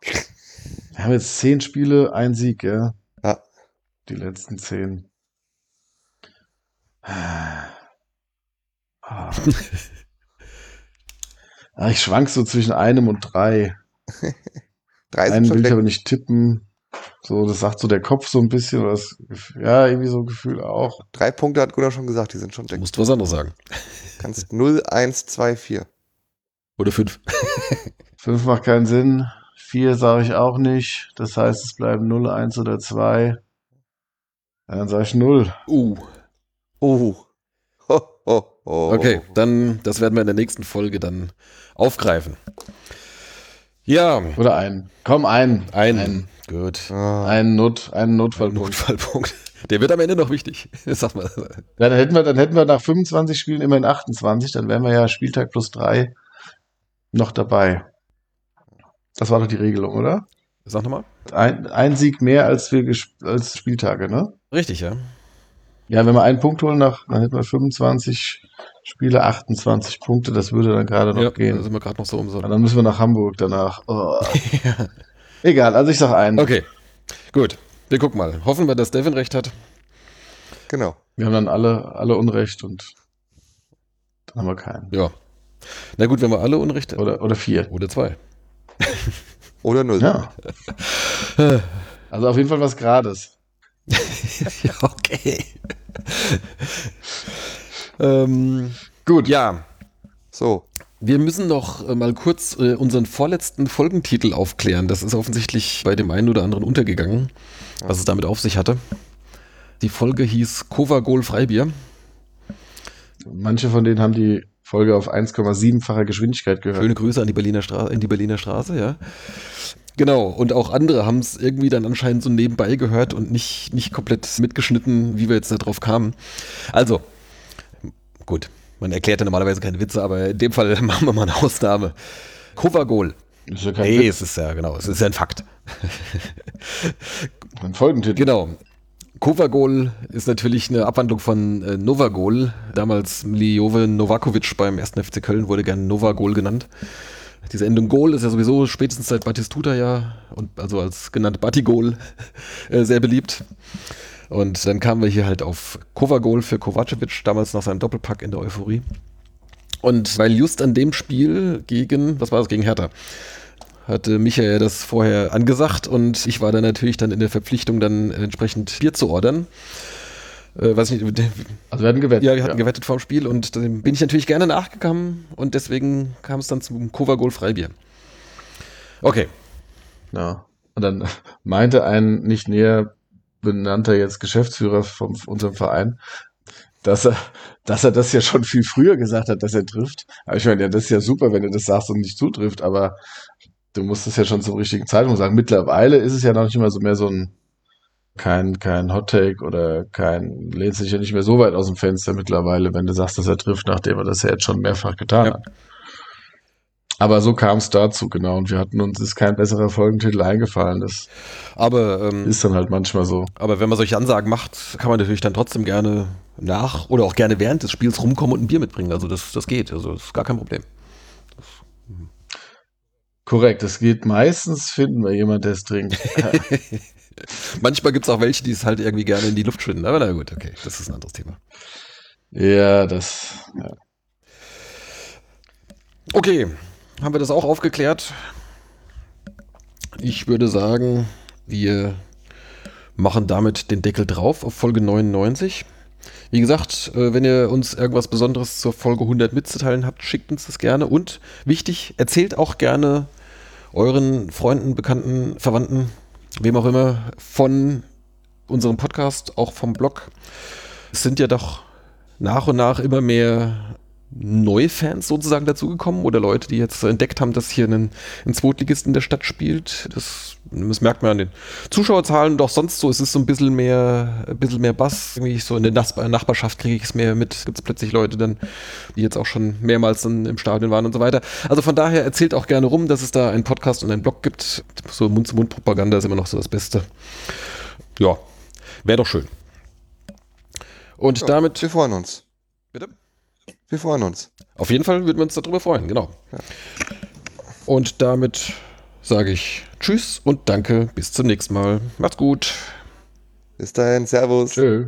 S4: Wir haben jetzt zehn Spiele, ein Sieg, ja. Ja. Die letzten zehn. Ah. [laughs] ah, ich schwank so zwischen einem und drei. [laughs] drei Einen will ich aber nicht tippen. So, das sagt so der Kopf so ein bisschen. Oder das, ja, irgendwie so ein Gefühl auch.
S3: Drei Punkte hat Gunnar schon gesagt, die sind schon
S2: dick. Du musst was anderes sagen. [laughs]
S3: Kannst 0, 1, 2, 4.
S2: Oder 5.
S4: 5 macht keinen Sinn. 4 sage ich auch nicht. Das heißt, es bleiben 0, 1 oder 2. Ja, dann sage ich 0.
S2: Uh. Oh. [laughs] Ho, ho, ho. Okay, dann, das werden wir in der nächsten Folge dann aufgreifen. Ja.
S4: Oder einen. Komm, einen.
S2: Einen. Ein. Gut.
S4: Ah. Einen, Not, einen Notfallpunkt.
S2: Notfallpunkt. [laughs] Der wird am Ende noch wichtig. [laughs] Sag mal.
S4: Ja, dann hätten wir, dann hätten wir nach 25 Spielen immerhin 28, dann wären wir ja Spieltag plus drei noch dabei. Das war doch die Regelung, oder?
S2: Sag nochmal.
S4: Ein, ein Sieg mehr als wir als Spieltage, ne?
S2: Richtig, ja.
S4: Ja, wenn wir einen Punkt holen, nach, dann hätten wir 25 Spiele, 28 Punkte, das würde dann gerade noch ja, gehen. Da
S2: sind wir gerade noch so um so.
S4: dann müssen wir nach Hamburg danach. Oh. [laughs] ja. Egal, also ich sag einen.
S2: Okay, gut. Wir gucken mal. Hoffen wir, dass Devin recht hat.
S3: Genau.
S4: Wir haben dann alle, alle Unrecht und dann haben wir keinen.
S2: Ja. Na gut, wenn wir alle Unrecht
S4: haben. Oder, oder vier.
S2: Oder zwei.
S3: oder null.
S4: Ja. [laughs] Also auf jeden Fall was Grades.
S2: Ja, [laughs] okay. ähm, gut, ja.
S3: So.
S2: Wir müssen noch äh, mal kurz äh, unseren vorletzten Folgentitel aufklären. Das ist offensichtlich bei dem einen oder anderen untergegangen, was es damit auf sich hatte. Die Folge hieß Kovagol Freibier.
S4: Manche von denen haben die Folge auf 1,7-facher Geschwindigkeit gehört.
S2: Schöne Grüße an die Berliner Straße, in die Berliner Straße, ja. Genau, und auch andere haben es irgendwie dann anscheinend so nebenbei gehört und nicht, nicht komplett mitgeschnitten, wie wir jetzt da drauf kamen. Also, gut, man erklärt ja normalerweise keine Witze, aber in dem Fall [laughs] machen wir mal eine Ausnahme. Kovagol.
S4: Ist ja kein
S2: nee, Witz. es ist ja, genau, es ist ja ein Fakt.
S4: Ein Folgentitel.
S2: Genau. Kovagol ist natürlich eine Abwandlung von äh, Novagol. Damals Miljove Novakovic beim 1. FC Köln wurde gern Novagol genannt. Diese Endung Gol ist ja sowieso spätestens seit Batistuta ja, und also als genannt Batigol, [laughs] äh, sehr beliebt. Und dann kamen wir hier halt auf Kovagol für Kovacevic, damals nach seinem Doppelpack in der Euphorie. Und weil just an dem Spiel gegen, was war das, gegen Hertha, hatte Michael das vorher angesagt und ich war dann natürlich dann in der Verpflichtung, dann entsprechend Bier zu ordern. Äh, weiß nicht,
S4: also wir hatten gewettet.
S2: Ja, wir hatten ja. gewettet vorm Spiel und dann bin ich natürlich gerne nachgekommen und deswegen kam es dann zum Kovagol Freibier. Okay.
S4: Ja. Und dann [laughs] meinte ein nicht näher benannter jetzt Geschäftsführer von unserem Verein, dass er, dass er das ja schon viel früher gesagt hat, dass er trifft. Aber ich meine, ja, das ist ja super, wenn er das sagt und nicht zutrifft, aber du musst es ja schon zum richtigen Zeitpunkt sagen. Mittlerweile ist es ja noch nicht mehr so mehr so ein kein, kein Hot Take oder kein, lehnt sich ja nicht mehr so weit aus dem Fenster mittlerweile, wenn du sagst, dass er trifft, nachdem er das ja jetzt schon mehrfach getan ja. hat. Aber so kam es dazu, genau. Und wir hatten uns ist kein besserer Folgentitel eingefallen. Das
S2: aber, ähm,
S4: ist dann halt manchmal so.
S2: Aber wenn man solche Ansagen macht, kann man natürlich dann trotzdem gerne nach oder auch gerne während des Spiels rumkommen und ein Bier mitbringen. Also das, das geht. Also das ist gar kein Problem.
S4: Korrekt, es geht meistens, finden wir jemand, der es trinkt. [laughs]
S2: Manchmal gibt es auch welche, die es halt irgendwie gerne in die Luft schwinden. Aber na gut, okay, das ist ein anderes Thema.
S4: Ja, das. Ja.
S2: Okay, haben wir das auch aufgeklärt? Ich würde sagen, wir machen damit den Deckel drauf auf Folge 99. Wie gesagt, äh, wenn ihr uns irgendwas Besonderes zur Folge 100 mitzuteilen habt, schickt uns das gerne. Und wichtig, erzählt auch gerne euren Freunden, Bekannten, Verwandten, wem auch immer, von unserem Podcast, auch vom Blog. Es sind ja doch nach und nach immer mehr neue Fans sozusagen dazugekommen oder Leute, die jetzt entdeckt haben, dass hier ein, ein Zweitligist in der Stadt spielt. Das, das, merkt man an den Zuschauerzahlen. Doch sonst so, es ist so ein bisschen mehr, ein bisschen mehr Bass. Irgendwie so in der Nachbarschaft kriege ich es mehr mit. Gibt es plötzlich Leute dann, die jetzt auch schon mehrmals dann im Stadion waren und so weiter. Also von daher erzählt auch gerne rum, dass es da einen Podcast und einen Blog gibt. So Mund-zu-Mund-Propaganda ist immer noch so das Beste. Ja, wäre doch schön. Und ja, damit.
S3: Wir freuen uns. Wir freuen uns.
S2: Auf jeden Fall würden wir uns darüber freuen, genau. Ja. Und damit sage ich Tschüss und danke. Bis zum nächsten Mal. Macht's gut.
S3: Bis dahin. Servus.
S2: Tschö.